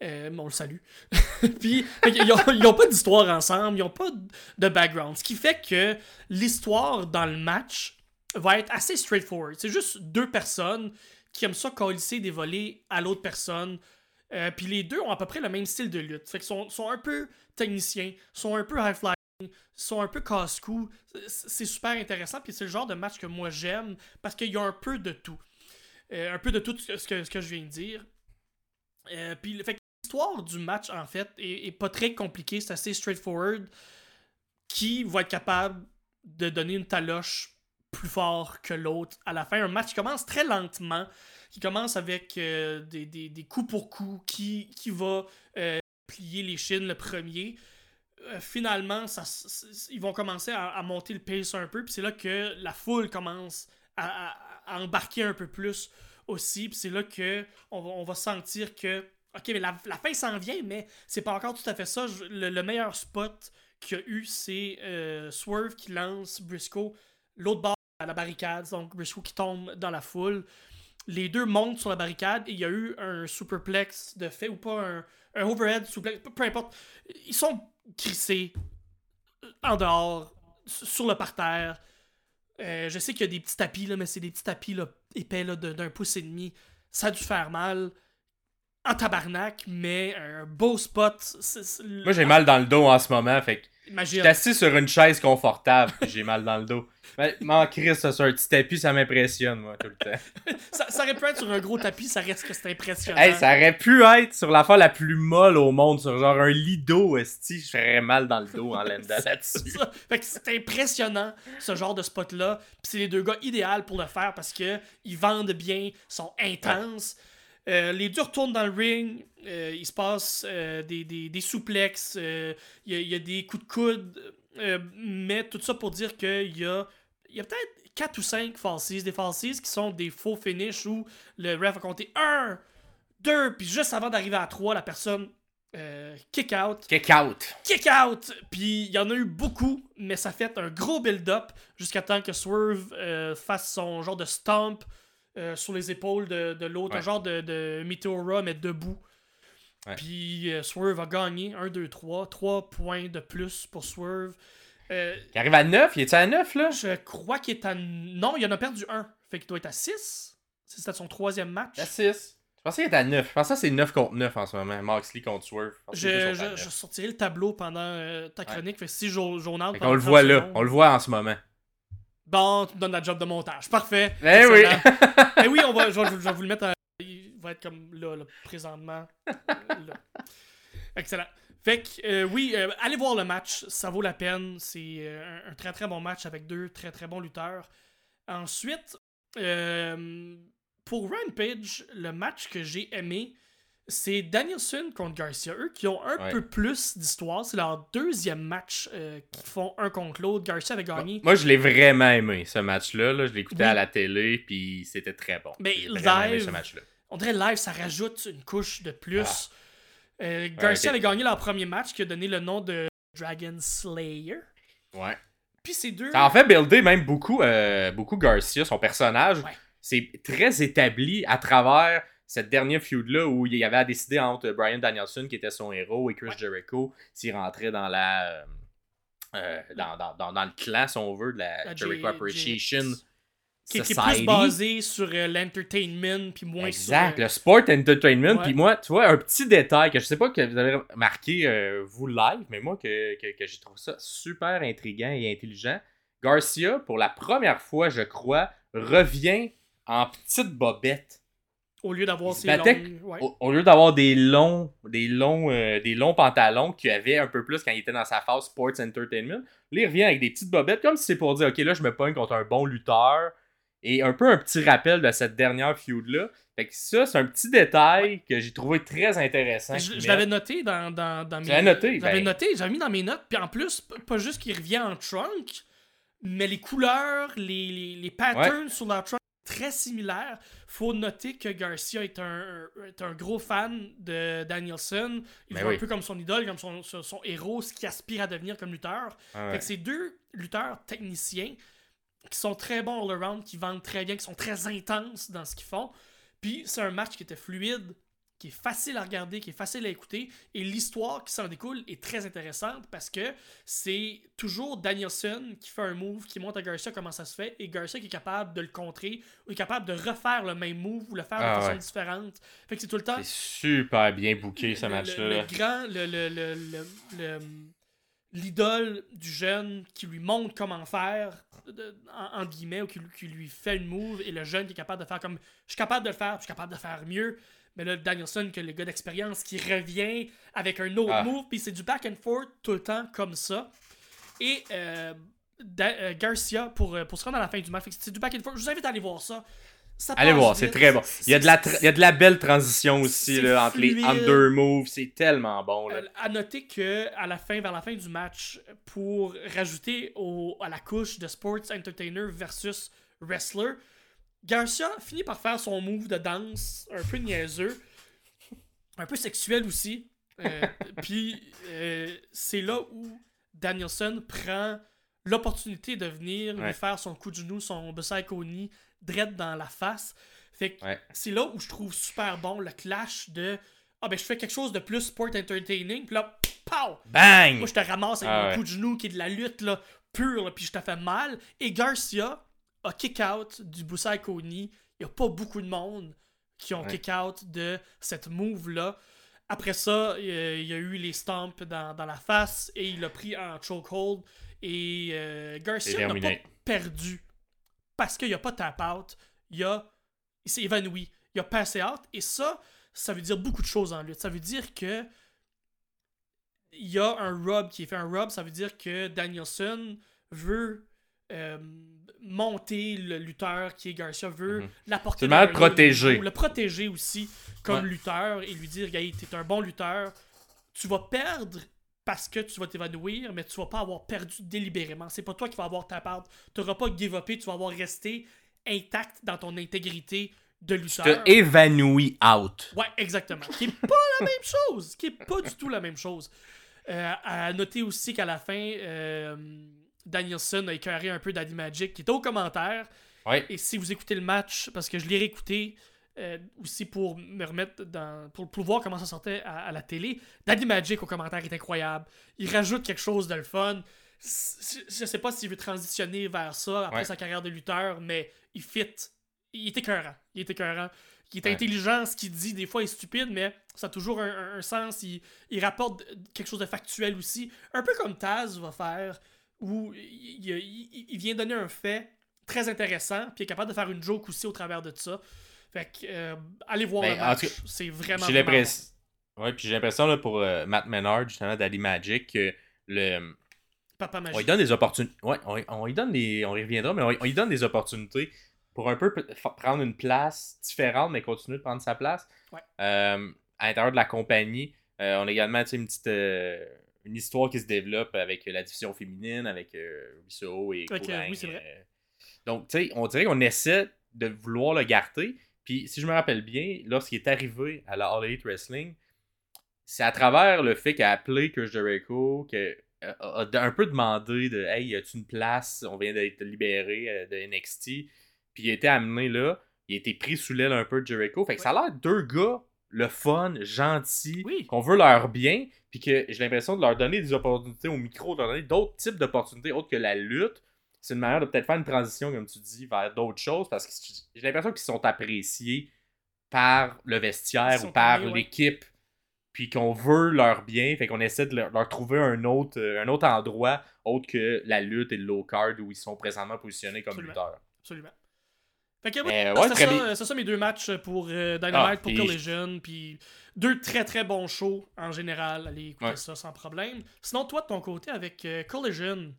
Euh, mais on le salue. Puis, ils ont pas d'histoire ensemble, ils ont pas de background. Ce qui fait que l'histoire dans le match va être assez straightforward. C'est juste deux personnes qui aiment ça colisser des volets à l'autre personne. Euh, Puis les deux ont à peu près le même style de lutte. Fait qu'ils sont, sont un peu techniciens, sont un peu high-flying, sont un peu casse-cou. C'est super intéressant. Puis c'est le genre de match que moi j'aime parce qu'il y a un peu de tout. Euh, un peu de tout ce que, ce que, je viens de dire. Euh, puis l'histoire du match, en fait, est pas très compliquée. C'est assez straightforward. Qui va être capable de donner une taloche plus fort que l'autre à la fin. Un match qui commence très lentement, qui commence avec euh, des, des, des coups pour coups, qui, qui va euh, plier les chines le premier. Euh, finalement, ça, ils vont commencer à, monter le pace un peu, puis c'est là que la foule commence à, embarquer un peu plus aussi, puis c'est là que on va, sentir que ok, mais la, la fin s'en vient, mais c'est pas encore tout à fait ça. Le, le meilleur spot qu'il y a eu, c'est Swerve qui lance Briscoe l'autre bord à la barricade, donc Briscoe qui tombe dans la foule. Les deux montent sur la barricade et il y a eu un superplex de fait ou pas, un, overhead suplex, peu, importe. Ils sont crissés en dehors, sur le parterre. Euh, je sais qu'il y a des petits tapis, là, mais c'est des petits tapis là, épais là, d'un pouce et demi. Ça a dû faire mal en tabarnak, mais un beau spot. Moi, j'ai mal dans le dos en ce moment, fait Imagine. j'étais assis sur une chaise confortable, j'ai mal dans le dos. Mais, m'en crisse, ça, sur un petit tapis, ça m'impressionne, moi, tout le temps. Ça, ça aurait pu être sur un gros tapis, ça reste que c'est impressionnant. Hey, ça aurait pu être sur l'affaire la plus molle au monde, sur genre un lit d'eau, esti, je ferais mal dans le dos en Lenda C'est là-dessus. ça. Fait que c'est impressionnant, ce genre de spot-là. Puis c'est les deux gars idéaux pour le faire parce que ils vendent bien, sont intenses. Euh, les deux retournent dans le ring. euh, il se passe euh, des, des, des souplexes. Il y, a, il y a des coups de coude. mais tout ça pour dire qu'il y a, y a peut-être 4 ou 5 falsies. Des falsies qui sont des faux finishes où le ref a compté 1, 2, puis juste avant d'arriver à 3, la personne euh, kick out Kick out. kick out! Puis il y en a eu beaucoup, mais ça fait un gros build-up jusqu'à temps que Swerve euh, fasse son genre de stomp euh, sur les épaules de, de l'autre, Ouais. un genre de, de Meteora, mais debout. Ouais. Puis euh, Swerve a gagné 1, 2, 3. 3 points de plus pour Swerve. Euh, Il arrive à 9, il est à 9 là? je crois qu'il est à. Non, il en a perdu un. Fait qu'il doit être à 6. C'était son troisième match. À 6. Je pensais qu'il était à 9. Je pensais que c'est 9 contre 9 en ce moment. Moxley contre Swerve. Je Je, sortirai le tableau pendant euh, ta chronique. Fait que si. Fait pendant qu'on le 30 voit là. secondes. On le voit en ce moment. Bon, tu me donnes la job de montage. Parfait. Eh oui! Eh oui, on va, je, vais, je vais vous le mettre. à- il va être comme là, là, présentement. Là. Excellent. Fait que, euh, oui, euh, allez voir le match. Ça vaut la peine. C'est euh, un, très très bon match avec deux très très bons lutteurs. Ensuite, pour Rampage, le match que j'ai aimé, c'est Danielson contre Garcia. Eux qui ont un Ouais. peu plus d'histoire. C'est leur deuxième match euh, qu'ils font un contre l'autre. Garcia avait gagné. Moi, je l'ai vraiment aimé, ce match-là. Là. Je l'écoutais Oui. à la télé, puis c'était très bon. Mais live, ce match-là. On dirait live, ça rajoute une couche de plus. Euh, Ah. Ouais, Garcia ok. avait gagné leur premier match qui a donné le nom de Dragon Slayer. Ouais. Puis ces deux. Ça en fait builder même beaucoup, euh, beaucoup Garcia, son personnage. Ouais. C'est très établi à travers cette dernière feud-là où il y avait à décider entre Brian Danielson, qui était son héros, et Chris Ouais. Jericho, s'il rentrait dans la. euh, euh, dans, dans, dans, dans le clan, si on veut, de la, La Jericho Appreciation qui, qui est plus basé sur euh, l'entertainment, puis moins Exact, sur. euh, le sport entertainment. Puis moi, tu vois, un petit détail que je sais pas que vous avez remarqué, vous live, mais moi, que, que, que j'ai trouvé ça super intriguant et intelligent. Garcia, pour la première fois, je crois, revient en petite bobette. Au lieu d'avoir ces ouais. Au, au lieu d'avoir des longs, des longs, euh, des longs pantalons qu'il avait un peu plus quand il était dans sa phase sports entertainment, là, il revient avec des petites bobettes, comme si c'est pour dire, ok, là, je me pogne contre un bon lutteur. Et un peu un petit rappel de cette dernière feud-là. Fait que ça, c'est un petit détail que j'ai trouvé très intéressant. Je, l'avais noté dans, dans, dans mes Tu l'avais noté, J'avais ben. noté, j'avais mis dans mes notes. Puis en plus, pas juste qu'il revient en trunk, mais les couleurs, les, les, les patterns sur leur trunk très similaires. Faut noter que Garcia est un, est un gros fan de Danielson. Il Ben est un oui. peu comme son idole, comme son, son, son héros, ce qui aspire à devenir comme lutteur. Ah ouais. Fait que c'est deux lutteurs techniciens qui sont très bons all-around, qui vendent très bien, qui sont très intenses dans ce qu'ils font. Puis c'est un match qui était fluide, qui est facile à regarder, qui est facile à écouter. Et l'histoire qui s'en découle est très intéressante parce que c'est toujours Danielson qui fait un move, qui montre à Garcia comment ça se fait, et Garcia qui est capable de le contrer, ou est capable de refaire le même move ou le faire de Ah façon ouais. différente. Fait que c'est tout le temps C'est super bien booké ce match-là. Le, le grand, le, le, le, le- le- l'idole du jeune qui lui montre comment faire, de- en, en guillemets, ou qui, lui- qui lui fait une move, et le jeune qui est capable de faire comme je suis capable de le faire, je suis capable de faire mieux. Mais là, Danielson, que le gars d'expérience qui revient avec un autre Ah. move, puis c'est du back and forth tout le temps comme ça. Et euh, Da- euh, Garcia, pour, euh, pour se rendre à la fin du match, fait que c'est du back and forth. Je vous invite à aller voir ça. Ça Allez voir, c'est très bon. Il y, a de la il y a de la belle transition aussi là, entre les fluide. under moves. C'est tellement bon. Là. Euh, à noter que à la fin, vers la fin du match, pour rajouter au- à la couche de Sports Entertainer versus Wrestler, Garcia finit par faire son move de danse un peu niaiseux, un peu sexuel aussi. Euh, Puis euh, c'est là où Danielson prend l'opportunité de venir Ouais. lui faire son coup de genou, son Koni dread dans la face. Fait que Ouais. c'est là où je trouve super bon le clash de ah ben je fais quelque chose de plus sport entertaining puis là pow Bang! moi je te ramasse avec Ah mon ouais. coup de genou qui est de la lutte là pure puis je te fais mal et Garcia a kick out du Busai Koni il y a pas beaucoup de monde qui ont Ouais. kick out de cette move là après ça il y a- il y a eu les stamps dans, dans la face et il l'a pris en chokehold. Et euh, Garcia n'a pas perdu parce qu'il n'y a pas tap out, il, a, il s'est évanoui, il a passé out, et ça, ça veut dire beaucoup de choses en lutte. Ça veut dire que il y a un rub qui est fait. Un rub, ça veut dire que Danielson veut euh, monter le lutteur qui est Garcia, veut l'apporter vers de un autre protéger. le protéger aussi comme Ouais. lutteur et lui dire, Gaï, t'es un bon lutteur, tu vas perdre parce que tu vas t'évanouir, mais tu vas pas avoir perdu délibérément. C'est pas toi qui vas avoir ta part. Tu n'auras pas give upé, tu vas avoir resté intact dans ton intégrité de Tu lutteur. te évanouis out. Ouais, exactement. Qui est pas la même chose. Qui est pas du tout la même chose. Euh, à noter aussi qu'à la fin, euh, Danielson a écœuré un peu Daddy Magic, qui était au commentaire. Ouais. Et si vous écoutez le match, parce que je l'ai réécouté euh, aussi pour me remettre dans. Pour, pour voir comment ça sortait à, à la télé, Daddy Magic au commentaire est incroyable. Il rajoute quelque chose de le fun. C- Je sais pas s'il veut transitionner vers ça après Ouais. sa carrière de lutteur, mais il fit. Il est écœurant. Il est écœurant. Il est Ouais. intelligent, ce qu'il dit, des fois, est stupide, mais ça a toujours un, un- un sens. Il, il rapporte quelque chose de factuel aussi. Un peu comme Taz va faire, où il, il- il- il vient donner un fait très intéressant, puis il est capable de faire une joke aussi au travers de ça. Fait que, euh, allez voir Ben, le match. C'est vraiment. J'ai l'impression. Ouais, puis j'ai l'impression pour euh, Matt Menard, justement, d'Ali Magic, que le. bon. Papa On lui donne des opportunités. Ouais, on, on lui donne des. On y reviendra, mais on, on lui donne des opportunités pour un peu prendre une place différente, mais continuer de prendre sa place. Ouais. Euh, à l'intérieur de la compagnie, euh, on a également une petite. Euh, une histoire qui se développe avec la division féminine, avec euh, Russo et Ok, Courang, oui, c'est vrai. euh. Donc, tu sais, on dirait qu'on essaie de vouloir le garder. Puis, si je me rappelle bien, lorsqu'il est arrivé à la All Elite Wrestling, c'est à travers le fait qu'il a appelé Chris Jericho, que a, un peu demandé de Hey, as-tu une place? On vient d'être libéré euh, de NXT. Puis il a été amené là. Il a été pris sous l'aile un peu de Jericho. Fait que ça a l'air deux gars, le fun, gentil, Oui. qu'on veut leur bien. Puis que j'ai l'impression de leur donner des opportunités au micro, de leur donner d'autres types d'opportunités autres que la lutte. C'est une manière de peut-être faire une transition, comme tu dis, vers d'autres choses. Parce que j'ai l'impression qu'ils sont appréciés par le vestiaire ou par ouais. l'équipe puis qu'on veut leur bien, fait qu'on essaie de leur, leur trouver un autre, euh, un autre endroit autre que la lutte et le low card où ils sont présentement positionnés comme Absolument. lutteurs. Absolument. Fait que, Mais, ouais, ouais, c'est ça, ça mes deux matchs pour euh, Dynamite, Ah, pour puis- Collision, puis deux très très bons shows en général. Allez écouter Ouais. ça sans problème. Sinon, toi de ton côté avec euh, Collision,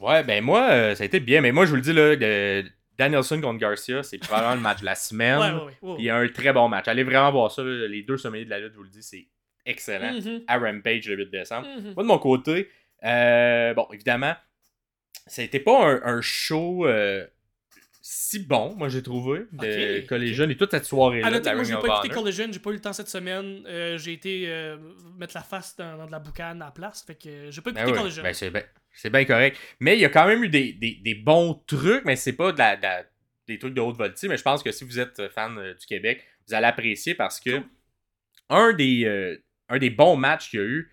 Ouais, ben moi, euh, ça a été bien, mais moi, je vous le dis, là, de- Danielson contre Garcia, c'est probablement le match de la semaine. Ouais, ouais, ouais. ouais. Il y a un très bon match. Allez vraiment voir ça. là. Les deux sommeliers de la lutte, je vous le dis, c'est excellent. Mhm. À Rampage le 8 décembre. Mhm. Moi, de mon côté, euh, bon, évidemment, ça n'était pas un, un show euh, si bon, moi, j'ai trouvé, de Ok, Collision et toute cette soirée-là. À noter que moi, j'ai pas écouté. Collision, j'ai pas eu le temps cette semaine. Euh, j'ai été euh, mettre la face dans, dans de la boucane à la place. Fait que j'ai pas Ben écouté oui, Collision. ben c'est bien correct. Mais il y a quand même eu des, des- des bons trucs, mais c'est pas de la, de la- des trucs de haute voltige. Mais je pense que si vous êtes fan euh, du Québec, vous allez apprécier parce que Cool. un, des, un des bons matchs qu'il y a eu,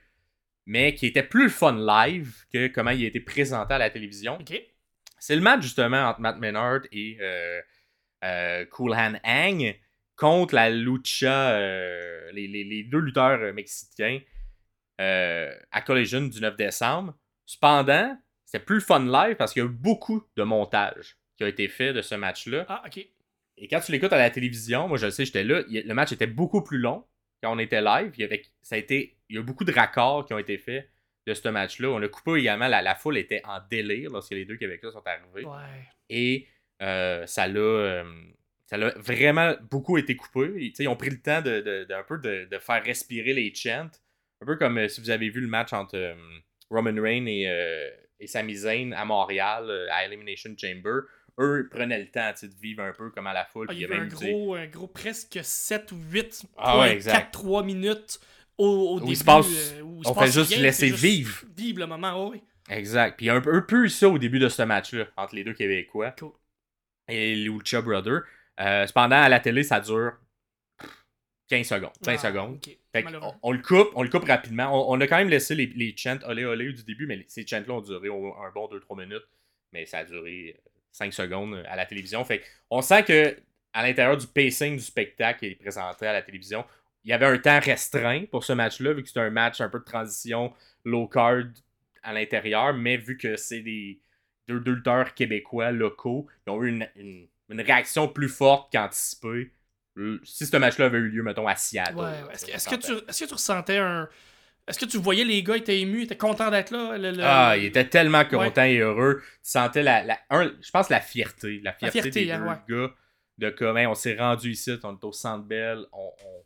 mais qui était plus le fun live que comment il a été présenté à la télévision, Ok. C'est le match justement entre Matt Menard et euh, euh, Cool Han Hang contre la lucha, euh, les, les- les deux lutteurs euh, mexicains euh, à Collision du 9 décembre. Cependant, c'était plus le fun live parce qu'il y a eu beaucoup de montage qui a été fait de ce match-là. Ah, ok. Et quand tu l'écoutes à la télévision, moi je le sais, j'étais là, le match était beaucoup plus long quand on était live. Il y, avait, ça a été, il y a eu beaucoup de raccords qui ont été faits de ce match-là. On a coupé également, la, la foule était en délire lorsque les deux Québécois sont arrivés. Ouais. Et euh, ça l'a euh, ça l'a vraiment beaucoup été coupé. Sais, Ils ont pris le temps de, de- d'un peu de, de faire respirer les chants. Un peu comme euh, si vous avez vu le match entre Roman Reigns et, et Sami Zayn à Montréal, à Elimination Chamber. Eux prenaient le temps de vivre un peu comme à la foule. Ah, il y avait un gros, un gros presque 7 ou 8 Ah ouais, exact. 3 minutes au, au Où il se passe- euh, où il on se fait passe juste rien, laisser juste vivre. Vivre le moment, oui. Exact. Puis un peu, un peu eu ça au début de ce match-là, entre les deux Québécois Cool. et les Lucha Brothers. Euh, cependant, à la télé, ça dure 15 secondes, 20 Ah, secondes. Fait qu'on- on, le coupe, on le coupe rapidement. On, on a quand même laissé les, les chants olé olé du début, mais ces chants-là ont duré un bon 2-3 minutes. Mais ça a duré 5 secondes à la télévision. Fait on sent que à l'intérieur du pacing du spectacle qui est présenté à la télévision, il y avait un temps restreint pour ce match-là, vu que c'était un match un peu de transition low card à l'intérieur, mais vu que c'est des deux, deux lutteurs québécois locaux, ils ont eu une, une- une réaction plus forte qu'anticipée. Euh, Si ce match-là avait eu lieu, mettons, à Seattle. Ouais. Est-ce que, tu, est-ce que tu ressentais un. Est-ce que tu voyais les gars étaient émus, étaient contents d'être là? le- le- Ah, il était tellement content et heureux. Tu sentais la, la- un, je pense la fierté, la fierté, fierté, des hein, deux gars de comme Hey, on s'est rendu ici, on est au Centre Bell, on, on,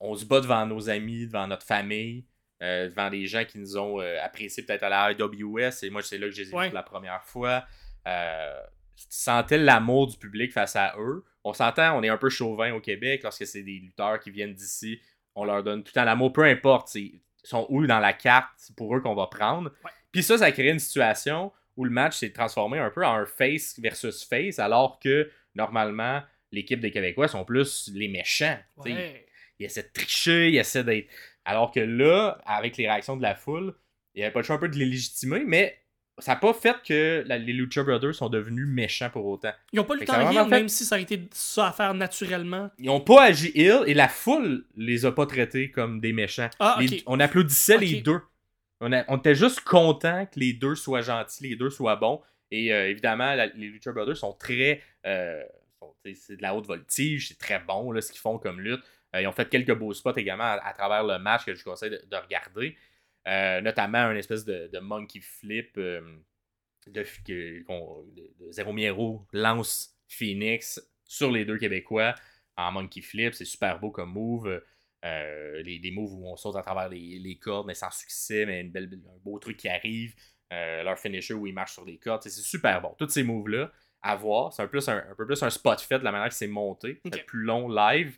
on se bat devant nos amis, devant notre famille, euh, devant des gens qui nous ont euh, appréciés peut-être à la IWS et moi c'est là que je les ai vus Ouais. pour la première fois. Euh, tu sentais l'amour du public face à eux. On s'entend, on est un peu chauvin au Québec lorsque c'est des lutteurs qui viennent d'ici. On leur donne tout le temps l'amour, peu importe. Ils sont où dans la carte, c'est pour eux qu'on va prendre. Ouais. Puis ça, ça crée une situation où le match s'est transformé un peu en un face versus face, alors que normalement, l'équipe des Québécois sont plus les méchants. Ouais. Ils essaient de tricher, ils essaient d'être. Alors que là, avec les réactions de la foule, il n'y avait pas le choix un peu de les légitimer, mais ça n'a pas fait que la- les Lucha Brothers sont devenus méchants pour autant. Ils ont pas le temps de rire, même si ça a été ça à faire naturellement. Ils n'ont pas agi ill et la foule les a pas traités comme des méchants. Ah, Les- on applaudissait les deux. On, a- on était juste content que les deux soient gentils, les deux soient bons. Et euh, évidemment, la- les Lucha Brothers sont très. euh, c'est de la haute voltige, c'est très bon là, ce qu'ils font comme lutte. Euh, ils ont fait quelques beaux spots également à, à travers le match que je vous conseille de, de regarder. Euh, notamment un espèce de, de monkey flip euh, de, que- de, Zero Miero lance Phoenix sur les deux Québécois en monkey flip. C'est super beau comme move. Euh, les, les moves où on saute à travers les, les cordes, mais sans succès, mais une belle, un beau truc qui arrive. Euh, leur finisher où ils marchent sur les cordes. C'est super bon. Tous ces moves-là à voir. C'est un, plus un, un peu plus un spot fait de la manière que c'est monté. Ok. C'est plus long live,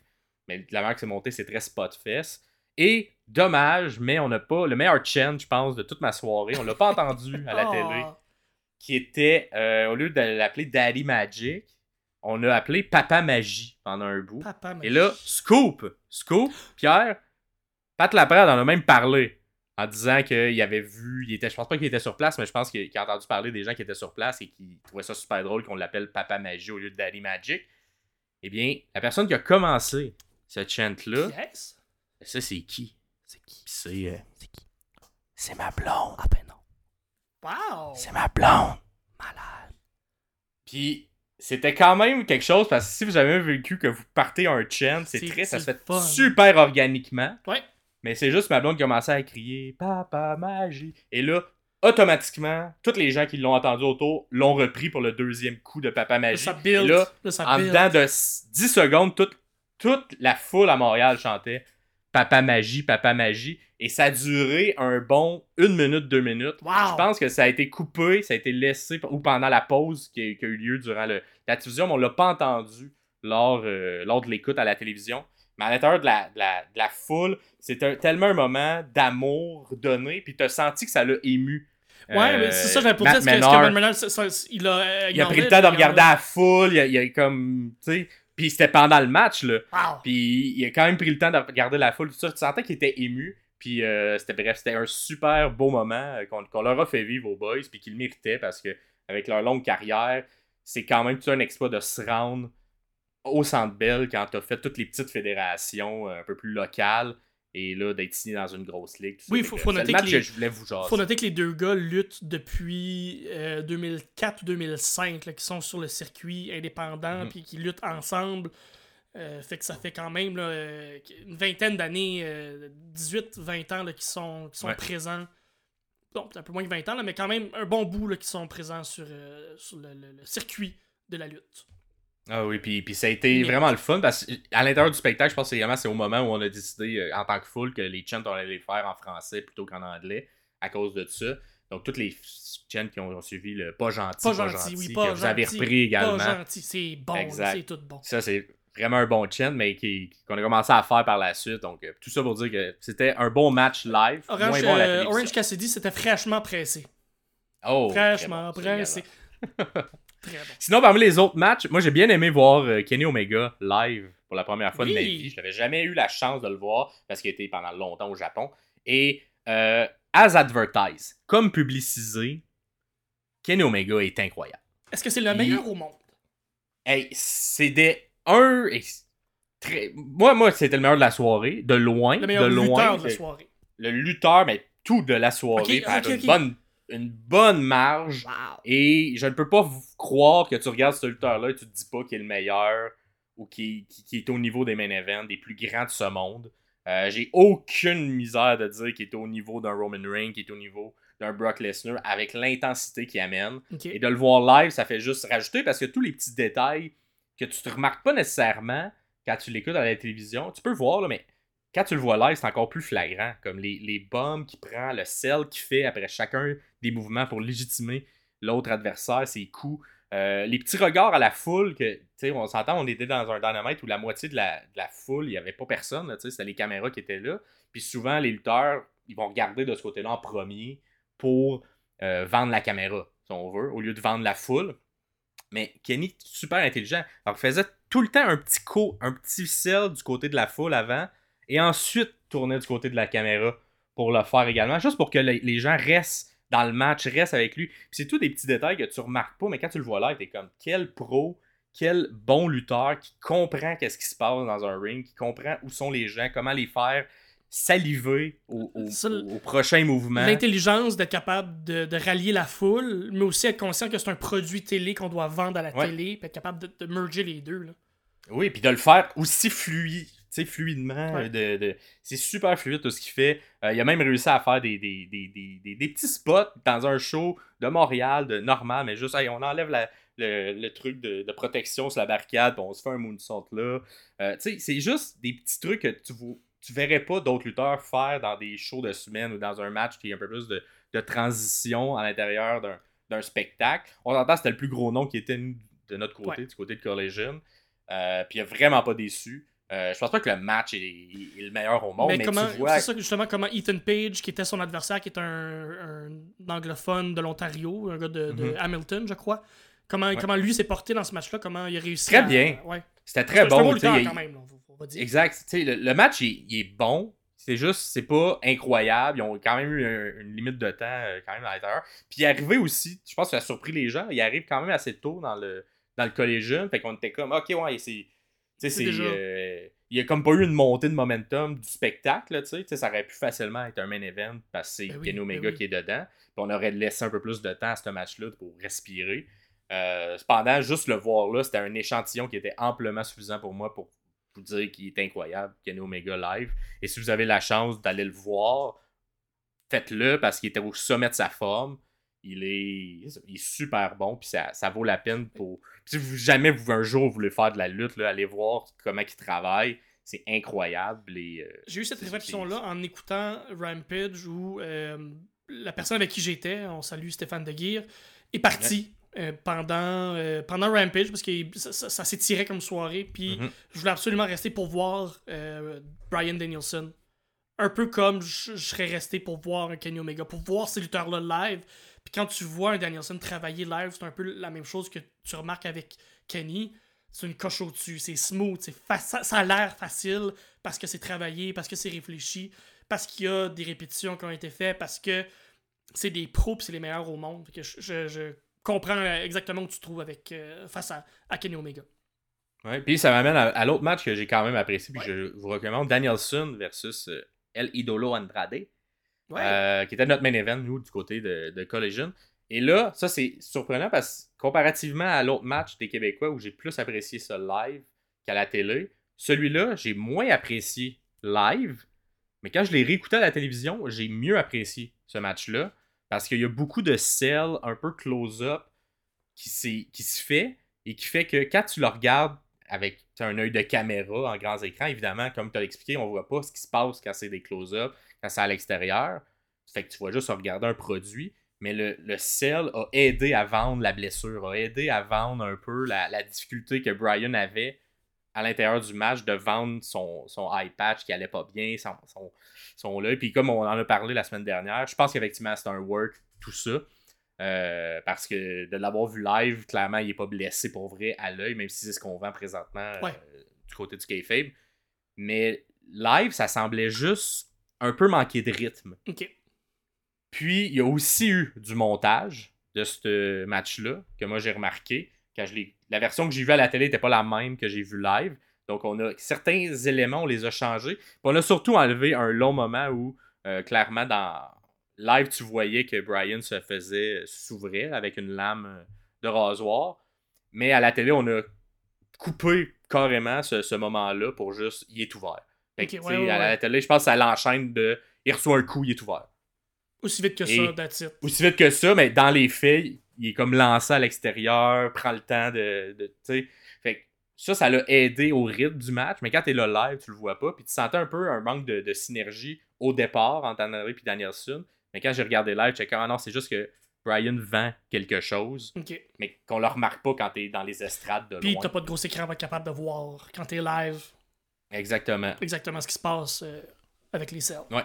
mais la manière que c'est monté, c'est très spot fest. Et dommage, mais on n'a pas le meilleur chant, je pense, de toute ma soirée. On l'a pas entendu à la Ah. télé qui était, euh, au lieu de l'appeler Daddy Magic, on l'a appelé Papa Magie pendant un bout. Papa, Et là, Scoop, Scoop, Pierre, Pat Laprade en a même parlé en disant qu'il avait vu, il était, je pense pas qu'il était sur place, mais je pense qu'il qu'il a entendu parler des gens qui étaient sur place et qui trouvaient ça super drôle qu'on l'appelle Papa Magie au lieu de Daddy Magic. Eh bien, la personne qui a commencé ce chant-là, Yes. ça c'est qui? C'est qui? C'est euh, C'est qui? c'est ma blonde. Ah ben non. Wow. C'est ma blonde. malade. Puis c'était quand même quelque chose parce que si vous avez vécu que vous partez un chant, c'est très, ça se fait fun. super organiquement. Ouais. Mais c'est juste ma blonde qui commençait à crier Papa magie. Et là, automatiquement, tous les gens qui l'ont entendu autour l'ont repris pour le deuxième coup de Papa Magie. ça build. Et là, ça en build. dedans de s- 10 secondes, toute, toute la foule à Montréal chantait Papa Magie, Papa Magie. Et ça a duré un bon une minute, deux minutes. Wow. Je pense que ça a été coupé, ça a été laissé, ou pendant la pause qui a, qui a eu lieu durant le- la diffusion, mais on l'a pas entendu lors, euh, lors de l'écoute à la télévision. Mais à l'intérieur de la, de la, de la foule, c'est un- tellement un moment d'amour donné, puis tu as senti que ça l'a ému. Ouais, Euh, mais c'est ça, j'avais pour dire. Est-ce que, que Menard, ça- ça- il a. euh, il a pris le temps de regarder la foule, il a, il a comme. Tu sais. Puis c'était pendant le match, là. Wow. Puis il a quand même pris le temps de regarder la foule, tout ça. Tu sentais qu'il était ému. Puis euh, c'était bref, c'était un super beau moment euh, qu'on leur a fait vivre aux boys, puis qu'ils le méritaient parce que avec leur longue carrière, c'est quand même tout un exploit de se rendre au Centre Bell quand t'as fait toutes les petites fédérations euh, un peu plus locales et là d'être signé dans une grosse ligue. Oui, faut- faut noter le match que que, les- je voulais vous jaser. Faut noter que les deux gars luttent depuis euh, 2004 ou 2005, là, qui sont sur le circuit indépendant, Mhm. puis qui luttent ensemble. Euh, fait que ça fait quand même là, euh, une vingtaine d'années, 18-20 ans qui sont, qui sont Ouais. présents. Bon, un peu moins que 20 ans, là, mais quand même un bon bout qui sont présents sur, euh, sur le, le- le circuit de la lutte. Ah oui, puis, puis ça a été vraiment le fun parce qu'à l'intérieur du spectacle, je pense que c'est vraiment c'est au moment où on a décidé euh, en tant que foule que les chants on allait les faire en français plutôt qu'en anglais à cause de ça. Donc toutes les chants qui ont, ont suivi le pas gentil, Pas pas, gentil, gentil, oui, que pas vous avez gentil, repris également. Pas gentil, c'est bon, c'est tout bon. Ça c'est vraiment un bon chant mais qui qu'on a commencé à faire par la suite. Donc euh, tout ça pour dire que c'était un bon match live, Orange, moins bon euh. Orange Cassidy, c'était fraîchement pressé. Oh, Fraîchement bon, pressé. également. Très bon. Sinon, parmi les autres matchs, moi j'ai bien aimé voir euh, Kenny Omega live pour la première fois de ma vie. Je n'avais jamais eu la chance de le voir parce qu'il était pendant longtemps au Japon. Et euh, as advertised, comme publicisé, Kenny Omega est incroyable. Est-ce que c'est le Il- meilleur au monde? Hey, c'est des un et très moi moi c'était le meilleur de la soirée, de loin, Le meilleur de loin. lutteur de la soirée. Le lutteur mais tout de la soirée, ok, une bonne une bonne marge. Wow. Et je ne peux pas croire que tu regardes ce lutteur-là et tu te dis pas qu'il est le meilleur ou qu'il qui, qui est au niveau des main events, des plus grands de ce monde. Euh, J'ai aucune misère de dire qu'il est au niveau d'un Roman Reigns, qu'il est au niveau d'un Brock Lesnar avec l'intensité qu'il amène. Et de le voir live, ça fait juste rajouter parce que tous les petits détails que tu te remarques pas nécessairement quand tu l'écoutes à la télévision, tu peux voir, là, mais quand tu le vois live, c'est encore plus flagrant. Comme les, bombes qu'il prend, le sel qu'il fait après chacun des mouvements pour légitimer l'autre adversaire, ses coups. Euh, les petits regards à la foule, que, on s'entend, on était dans un dynamite où la moitié de la, foule, il n'y avait pas personne, c'était les caméras qui étaient là. Puis souvent, les lutteurs, ils vont regarder de ce côté-là en premier pour euh, vendre la caméra, si on veut, au lieu de vendre la foule. Mais Kenny, super intelligent. Alors, il faisait tout le temps un petit coup, un petit sel du côté de la foule avant, et ensuite tournait du côté de la caméra pour le faire également, juste pour que les, gens restent dans le match, restent avec lui. C'est tous des petits détails que tu remarques pas, mais quand tu le vois là, t'es comme quel pro, quel bon lutteur qui comprend qu'est-ce qui se passe dans un ring, qui comprend où sont les gens, comment les faire saliver au, au- Ça, au- au prochain mouvement. L'intelligence d'être capable de, de rallier la foule, mais aussi être conscient que c'est un produit télé qu'on doit vendre à la Ouais. télé, puis être capable de, de merger les deux. Là. Oui, puis de le faire aussi fluide, sais, fluidement. Ouais. De, de- C'est super fluide tout ce qu'il fait. Euh, il a même réussi à faire des, des, des, des, petits spots dans un show de Montréal, de normal, mais juste, hey, on enlève la- le, le truc de, de protection sur la barricade, puis on se fait un moonsault là. Euh, tu sais, c'est juste des petits trucs que tu, tu verrais pas d'autres lutteurs faire dans des shows de semaine ou dans un match qui est un peu plus de, de transition à l'intérieur d'un- d'un spectacle. On entend c'était le plus gros nom qui était de notre côté, Ouais. du côté de Collision. Euh, puis il a vraiment pas déçu. Euh, je pense pas que le match est, est le meilleur au monde, mais, mais comment, tu vois. c'est ça justement comment Ethan Page, qui était son adversaire, qui est un, un anglophone de l'Ontario, un gars de, de Mhm. Hamilton, je crois. Comment, comment lui s'est porté dans ce match-là, comment il a réussi Très à- bien. Ouais. C'était très bon. bon lutteur il- quand même, là, on va dire. Exact. Le, le match, il, il est bon. C'est juste, c'est pas incroyable. Ils ont quand même eu un- une limite de temps euh, quand même à l'intérieur. Puis il est arrivé aussi, je pense que ça a surpris les gens, il arrive quand même assez tôt dans le, dans le collégium. Fait qu'on était comme, ok, ouais, c'est. Tu sais, C'est c'est. déjà- euh, il y a comme pas eu une montée de momentum du spectacle, tu sais. Ça aurait pu facilement être un main event parce que c'est Ben oui, ben Omega oui. qui est dedans. Puis on aurait laissé un peu plus de temps à ce match-là pour respirer. Euh, cependant, juste le voir là, c'était un échantillon qui était amplement suffisant pour moi pour vous dire qu'il est incroyable, Kenny Omega live. Et si vous avez la chance d'aller le voir, faites-le parce qu'il était au sommet de sa forme. Il est, il est super bon, puis ça, ça vaut la peine pour. si vous, jamais vous un jour vous voulez faire de la lutte, là, allez voir comment il travaille. C'est incroyable. euh, J'ai eu cette réflexion-là en écoutant Rampage où euh, la personne avec qui j'étais, on salue Stéphane De Guire, est parti euh, pendant, euh, pendant Rampage parce que ça, ça- ça s'étirait comme soirée. Puis Mhm. je voulais absolument rester pour voir euh, Brian Danielson. Un peu comme je, je serais resté pour voir un Kenny Omega, pour voir ces lutteurs-là live. Puis quand tu vois un Danielson travailler live, c'est un peu la même chose que tu remarques avec Kenny. C'est une coche au-dessus, c'est smooth, ça, ça a l'air facile parce que c'est travaillé, parce que c'est réfléchi, parce qu'il y a des répétitions qui ont été faites, parce que c'est des pros c'est les meilleurs au monde. Que je, je- je comprends exactement où tu te trouves avec, euh, face à, à Kenny Omega. Ouais, puis ça m'amène à, à l'autre match que j'ai quand même apprécié, puis je vous recommande Danielson versus euh, El Idolo Andrade, Euh, qui était notre main event, nous, du côté de, Collision. Et là, ça c'est surprenant parce que comparativement à l'autre match des Québécois où j'ai plus apprécié ça live qu'à la télé, celui-là, j'ai moins apprécié live, mais quand je l'ai réécouté à la télévision, j'ai mieux apprécié ce match-là parce qu'il y a beaucoup de sell un peu close-up qui, qui se fait et qui fait que quand tu le regardes avec un œil de caméra en grands écrans, évidemment, comme tu as expliqué, on voit pas ce qui se passe quand c'est des close-up, quand c'est à l'extérieur. Fait que tu vois juste regarder un produit. Mais le, le sell a aidé à vendre la blessure, a aidé à vendre un peu la, la difficulté que Brian avait à l'intérieur du match de vendre son, son eye patch qui allait pas bien, son, son, son là. Puis comme on en a parlé la semaine dernière, je pense qu'effectivement c'est un work, tout ça. Euh, parce que de l'avoir vu live, clairement, il n'est pas blessé pour vrai à l'œil, même si c'est ce qu'on vend présentement euh, du côté du kayfabe. Mais live, ça semblait juste un peu manquer de rythme. Puis, il y a aussi eu du montage de ce match-là, que moi j'ai remarqué. Quand je la version que j'ai vue à la télé n'était pas la même que j'ai vue live. Donc, on a certains éléments, on les a changés. Puis, on a surtout enlevé un long moment où, euh, clairement, dans live, tu voyais que Brian se faisait s'ouvrir avec une lame euh, de rasoir. Mais à la télé, on a coupé carrément ce, ce moment-là pour juste, il est ouvert. Fait que, ouais, ouais, à la télé, je pense que ça l'enchaîne de, il reçoit un coup, il est ouvert Aussi vite que Et- ça, that's it. aussi vite que ça, mais dans les faits, il est comme lancé à l'extérieur, prend le temps de. de tu sais. fait que ça, ça l'a aidé au rythme du match, mais quand t'es là live, tu le vois pas, puis tu sentais un peu un manque de, de synergie au départ entre André et Danielson. Mais quand j'ai regardé live, j'ai ah non, c'est juste que Brian vend quelque chose, mais qu'on le remarque pas quand t'es dans les estrades de Puis loin. t'as pas de gros écran pour être capable de voir quand t'es live Exactement. exactement ce qui se passe euh, avec les cells. Ouais.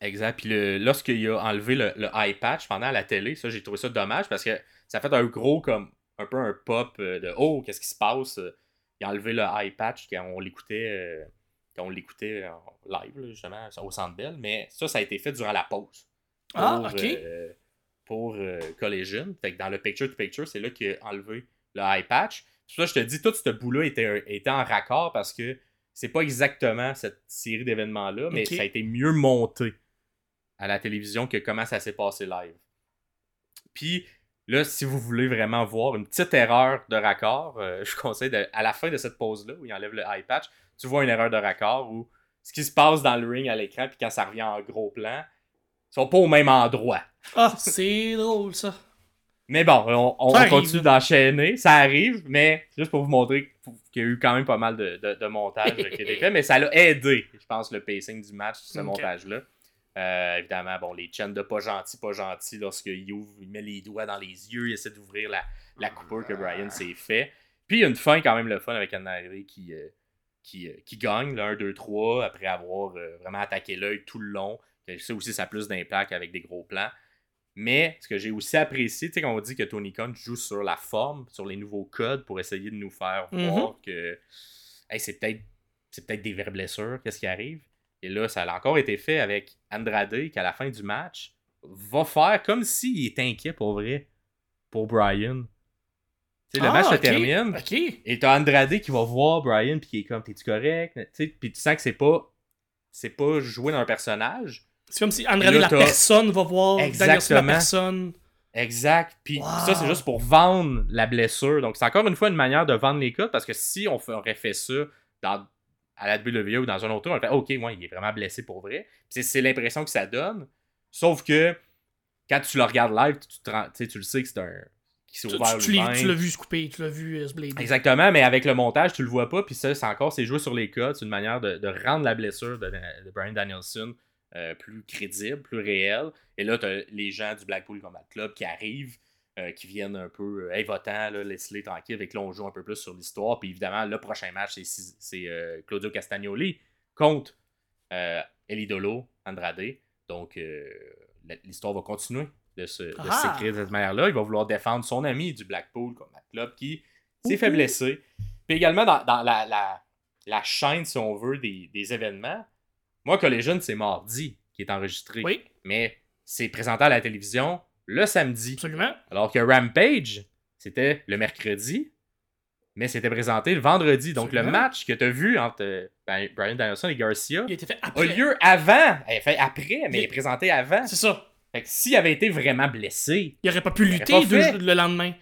Exact. Puis le, lorsqu'il a enlevé le, le eye patch pendant la télé, ça, j'ai trouvé ça dommage parce que ça a fait un gros, comme, un peu un pop euh, de Oh, qu'est-ce qui se passe? Il a enlevé le eye patch quand on l'écoutait euh, quand on l'écoutait en live, là, justement, au Centre Bell. Mais ça, ça a été fait durant la pause. Ah, ok. euh, pour euh, Collision. Fait que dans le picture-to-picture, c'est là qu'il a enlevé le eye patch. Puis ça, je te dis, tout ce bout-là était, était en raccord parce que c'est pas exactement cette série d'événements-là, mais ça a été mieux monté à la télévision que comment ça s'est passé live. Puis là, si vous voulez vraiment voir une petite erreur de raccord, euh, je conseille de- à la fin de cette pause-là où il enlève le eye patch, tu vois une erreur de raccord où ce qui se passe dans le ring à l'écran, puis quand ça revient en gros plan, ils sont pas au même endroit. Ah, c'est drôle ça. Mais bon, on, continue d'enchaîner. Ça arrive, mais juste pour vous montrer qu'il y a eu quand même pas mal de, de- de montage qui a été fait. Mais ça l'a aidé, je pense, le pacing du match, ce montage-là. Euh, évidemment, bon, les chaînes de pas gentil, pas gentil, lorsqu'il ouvre, il met les doigts dans les yeux, il essaie d'ouvrir la, la coupure que Brian s'est fait. Puis il y a une fin quand même le fun avec Anne qui, euh, qui, euh, qui gagne, le 1, 2, 3, après avoir vraiment attaqué l'œil tout le long. Ça aussi, ça a plus d'impact avec des gros plans. Mais ce que j'ai aussi apprécié, tu sais, quand on dit que Tony Khan joue sur la forme, sur les nouveaux codes pour essayer de nous faire Mhm. voir que hey, c'est peut-être c'est peut-être des vraies blessures, qu'est-ce qui arrive? Et là, ça a encore été fait avec Andrade qui, à la fin du match, va faire comme s'il était inquiet pour vrai pour Brian. Tu sais, le Ah, match se termine. Ok. Et t'as Andrade qui va voir Brian puis qui est comme t'es-tu correct? Puis tu sens que c'est pas c'est pas jouer dans un personnage. C'est comme si Là, la personne va voir Danielson la Exactement. personne. Exact. Puis Wow. ça, c'est juste pour vendre la blessure. Donc, c'est encore une fois une manière de vendre les codes parce que si on aurait fait ça dans, à la WWE ou dans un autre tour, on fait OK, moi, il est vraiment blessé pour vrai. C'est- l'impression que ça donne. Sauf que quand tu le regardes live, tu, tu le sais que c'est un. qui tu l'as vu se couper, tu l'as vu euh, se blader. Exactement, mais avec le montage, tu le vois pas. Puis ça, c'est encore, c'est joué sur les codes. C'est une manière de, de rendre la blessure de, de Brian Danielson euh, plus crédible, plus réelle. Et là, tu as les gens du Blackpool Combat Club qui arrivent, euh, qui viennent un peu, euh, hey, votant, laisse-les tranquilles. Avec là, on joue un peu plus sur l'histoire. Puis évidemment, le prochain match, c'est, c'est euh, Claudio Castagnoli contre Elidolo Andrade. Donc, l'histoire va continuer de, se, de Ah! s'écrire de cette manière-là. Il va vouloir défendre son ami du Blackpool Combat Club qui s'est fait blesser. Puis également, dans, dans la, la, la chaîne, si on veut, des, des événements, moi, Collegian, c'est mardi qui est enregistré. Oui, Mais c'est présenté à la télévision le samedi. absolument. Alors que Rampage, c'était le mercredi, mais c'était présenté le vendredi. Donc le match que tu as vu entre ben, Brian Danielson et Garcia Il a été fait a après. lieu avant. Fait après, mais Il- il est présenté avant. C'est ça. Fait que s'il avait été vraiment blessé, Il aurait pas pu lutter pas le lendemain.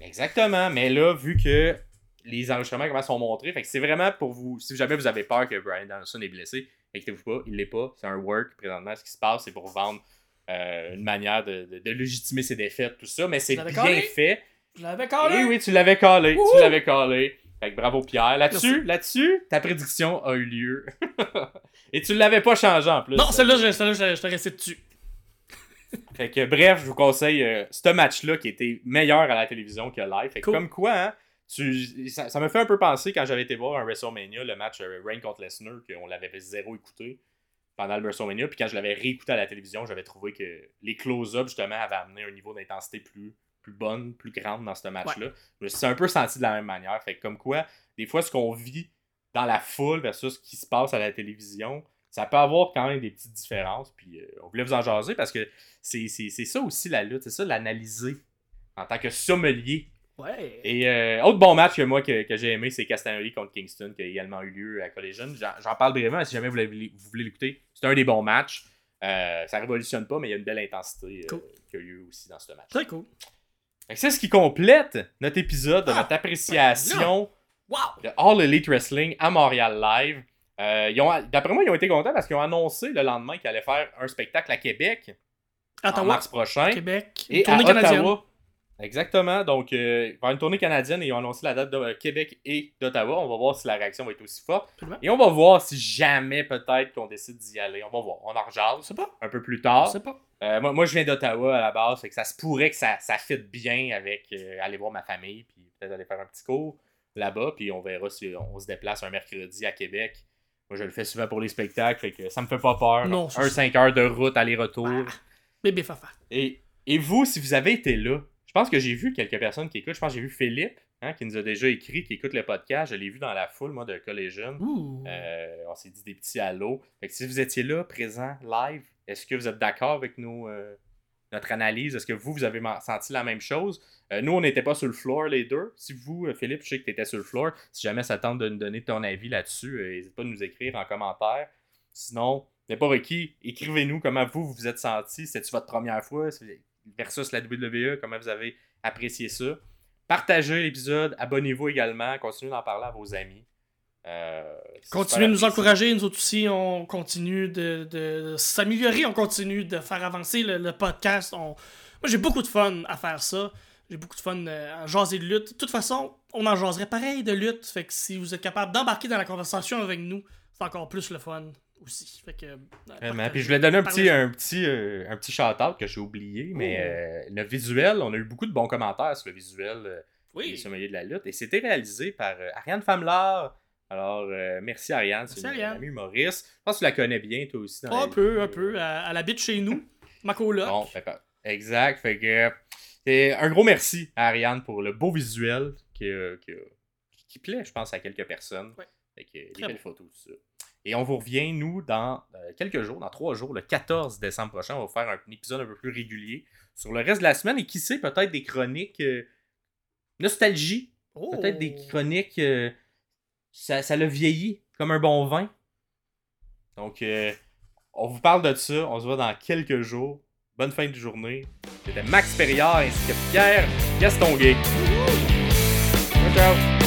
Exactement, mais là, vu que les enregistrements comment sont montrés, fait que c'est vraiment pour vous. Si jamais vous avez peur que Brian Danielson est blessé, inquiétez-vous pas, il l'est pas. C'est un work présentement. Ce qui se passe, c'est pour vendre euh, une manière de, de- de légitimer ses défaites, tout ça, mais c'est bien collé? fait. Je l'avais Oui, collé. oui, tu l'avais collé. Wouhou! Tu l'avais collé. Fait que bravo Pierre. Là-dessus, là-dessus, ta prédiction a eu lieu. Et tu l'avais pas changé en plus. Non, celle-là, je, celle-là, je, je te restais dessus. Fait que bref, je vous conseille euh, ce match-là qui était meilleur à la télévision que live. Fait que Cool. comme quoi, hein, tu, ça, ça me fait un peu penser quand j'avais été voir un WrestleMania, le match euh, Reign contre Lesnar, qu'on l'avait zéro écouté pendant le WrestleMania. Puis quand je l'avais réécouté à la télévision, j'avais trouvé que les close-ups, justement, avaient amené un niveau d'intensité plus, plus bonne, plus grande dans ce match-là. Je me suis un peu senti de la même manière. Fait que comme quoi, des fois, ce qu'on vit dans la foule versus ce qui se passe à la télévision, ça peut avoir quand même des petites différences. Puis euh, on voulait vous en jaser parce que c'est c'est- c'est ça aussi la lutte, c'est ça l'analyser en tant que sommelier. Ouais. Et euh, autre bon match que moi que, que j'ai aimé, c'est Castagnoli contre Kingston qui a également eu lieu à Collegian. J'en parle brièvement si jamais vous, voulez l'écouter. C'est un des bons matchs. Euh, ça révolutionne pas, mais il y a une belle intensité euh, Cool. qui a eu lieu aussi dans ce match. Très cool. C'est ce qui complète notre épisode de Ah, notre appréciation Wow! de All Elite Wrestling à Montréal Live. Euh, D'après moi, ils ont été contents parce qu'ils ont annoncé le lendemain qu'ils allaient faire un spectacle à Québec en mars prochain. Québec. Et à. Ottawa. Exactement. Donc, euh, une tournée canadienne ils ont annoncé la date de euh, Québec et d'Ottawa. On va voir si la réaction va être aussi forte. Absolument. Et on va voir si jamais, peut-être, qu'on décide d'y aller. On va voir. On en rejase sais pas. un peu plus tard. sais pas. Euh, moi, moi, je viens d'Ottawa à la base, fait que ça se pourrait que ça, ça fitte bien avec euh, aller voir ma famille, puis peut-être aller faire un petit cours là-bas, puis on verra si on se déplace un mercredi à Québec. Moi, je le fais souvent pour les spectacles, fait que ça me fait pas peur. Non, c'est un ça. 5 heures de route, aller-retour. Ah. Bébé Fafa. Et, et vous, si vous avez été là, je pense que j'ai vu quelques personnes qui écoutent. Je pense que j'ai vu Philippe, hein, qui nous a déjà écrit, qui écoute le podcast. Je l'ai vu dans la foule, moi, de Collegian. Ouh. Euh, on s'est dit des petits allos. Fait que si vous étiez là, présent, live, est-ce que vous êtes d'accord avec nos, euh, notre analyse? Est-ce que vous, vous avez senti la même chose? Euh, nous, on n'était pas sur le floor, les deux. Si vous, Philippe, je sais que tu étais sur le floor. Si jamais ça tente de nous donner ton avis là-dessus, n'hésite pas à nous écrire en commentaire. Sinon, n'est pas requis. Écrivez-nous comment vous, vous vous êtes senti. C'était-tu votre première fois? Versus la WWE? Comment vous avez apprécié ça? Partagez l'épisode. Abonnez-vous également. Continuez d'en parler à vos amis. Euh, Continuez de nous apprécié. encourager, nous autres aussi, on continue de, de s'améliorer, on continue de faire avancer le, le podcast. On... Moi, j'ai beaucoup de fun à faire ça. J'ai beaucoup de fun euh, à jaser de lutte. De toute façon, on en jaserait pareil de lutte. Fait que si vous êtes capable d'embarquer dans la conversation avec nous, c'est encore plus le fun aussi. Fait que. euh, Vraiment. Puis je voulais donner un petit, un petit, euh, un petit shout-out que j'ai oublié, mais Oh. euh, le visuel, on a eu beaucoup de bons commentaires sur le visuel euh, des Oui, sommeliers de la lutte. Et c'était réalisé par Ariane Famlar. Alors, merci Ariane, c'est Merci, une Ariane. amie humoriste. Je pense que tu la connais bien, toi aussi. dans un peu, un peu. Elle, habite chez nous, ma coloc. Bon, que- exact. Fait que, un gros merci à Ariane pour le beau visuel qui, qui, qui plaît, je pense, à quelques personnes. Ouais. Fait que, des belles bon. photos, tout ça. Et on vous revient, nous, dans euh, quelques jours, dans trois jours, le 14 décembre prochain. On va faire un, épisode un peu plus régulier sur le reste de la semaine. Et qui sait, peut-être des chroniques euh, nostalgie. Oh. Peut-être des chroniques. euh, ça, ça l'a vieilli comme un bon vin. Donc, on vous parle de ça. On se voit dans quelques jours. Bonne fin de journée. C'était Max Perriard ainsi que Pierre Gastonguay. Wouhou!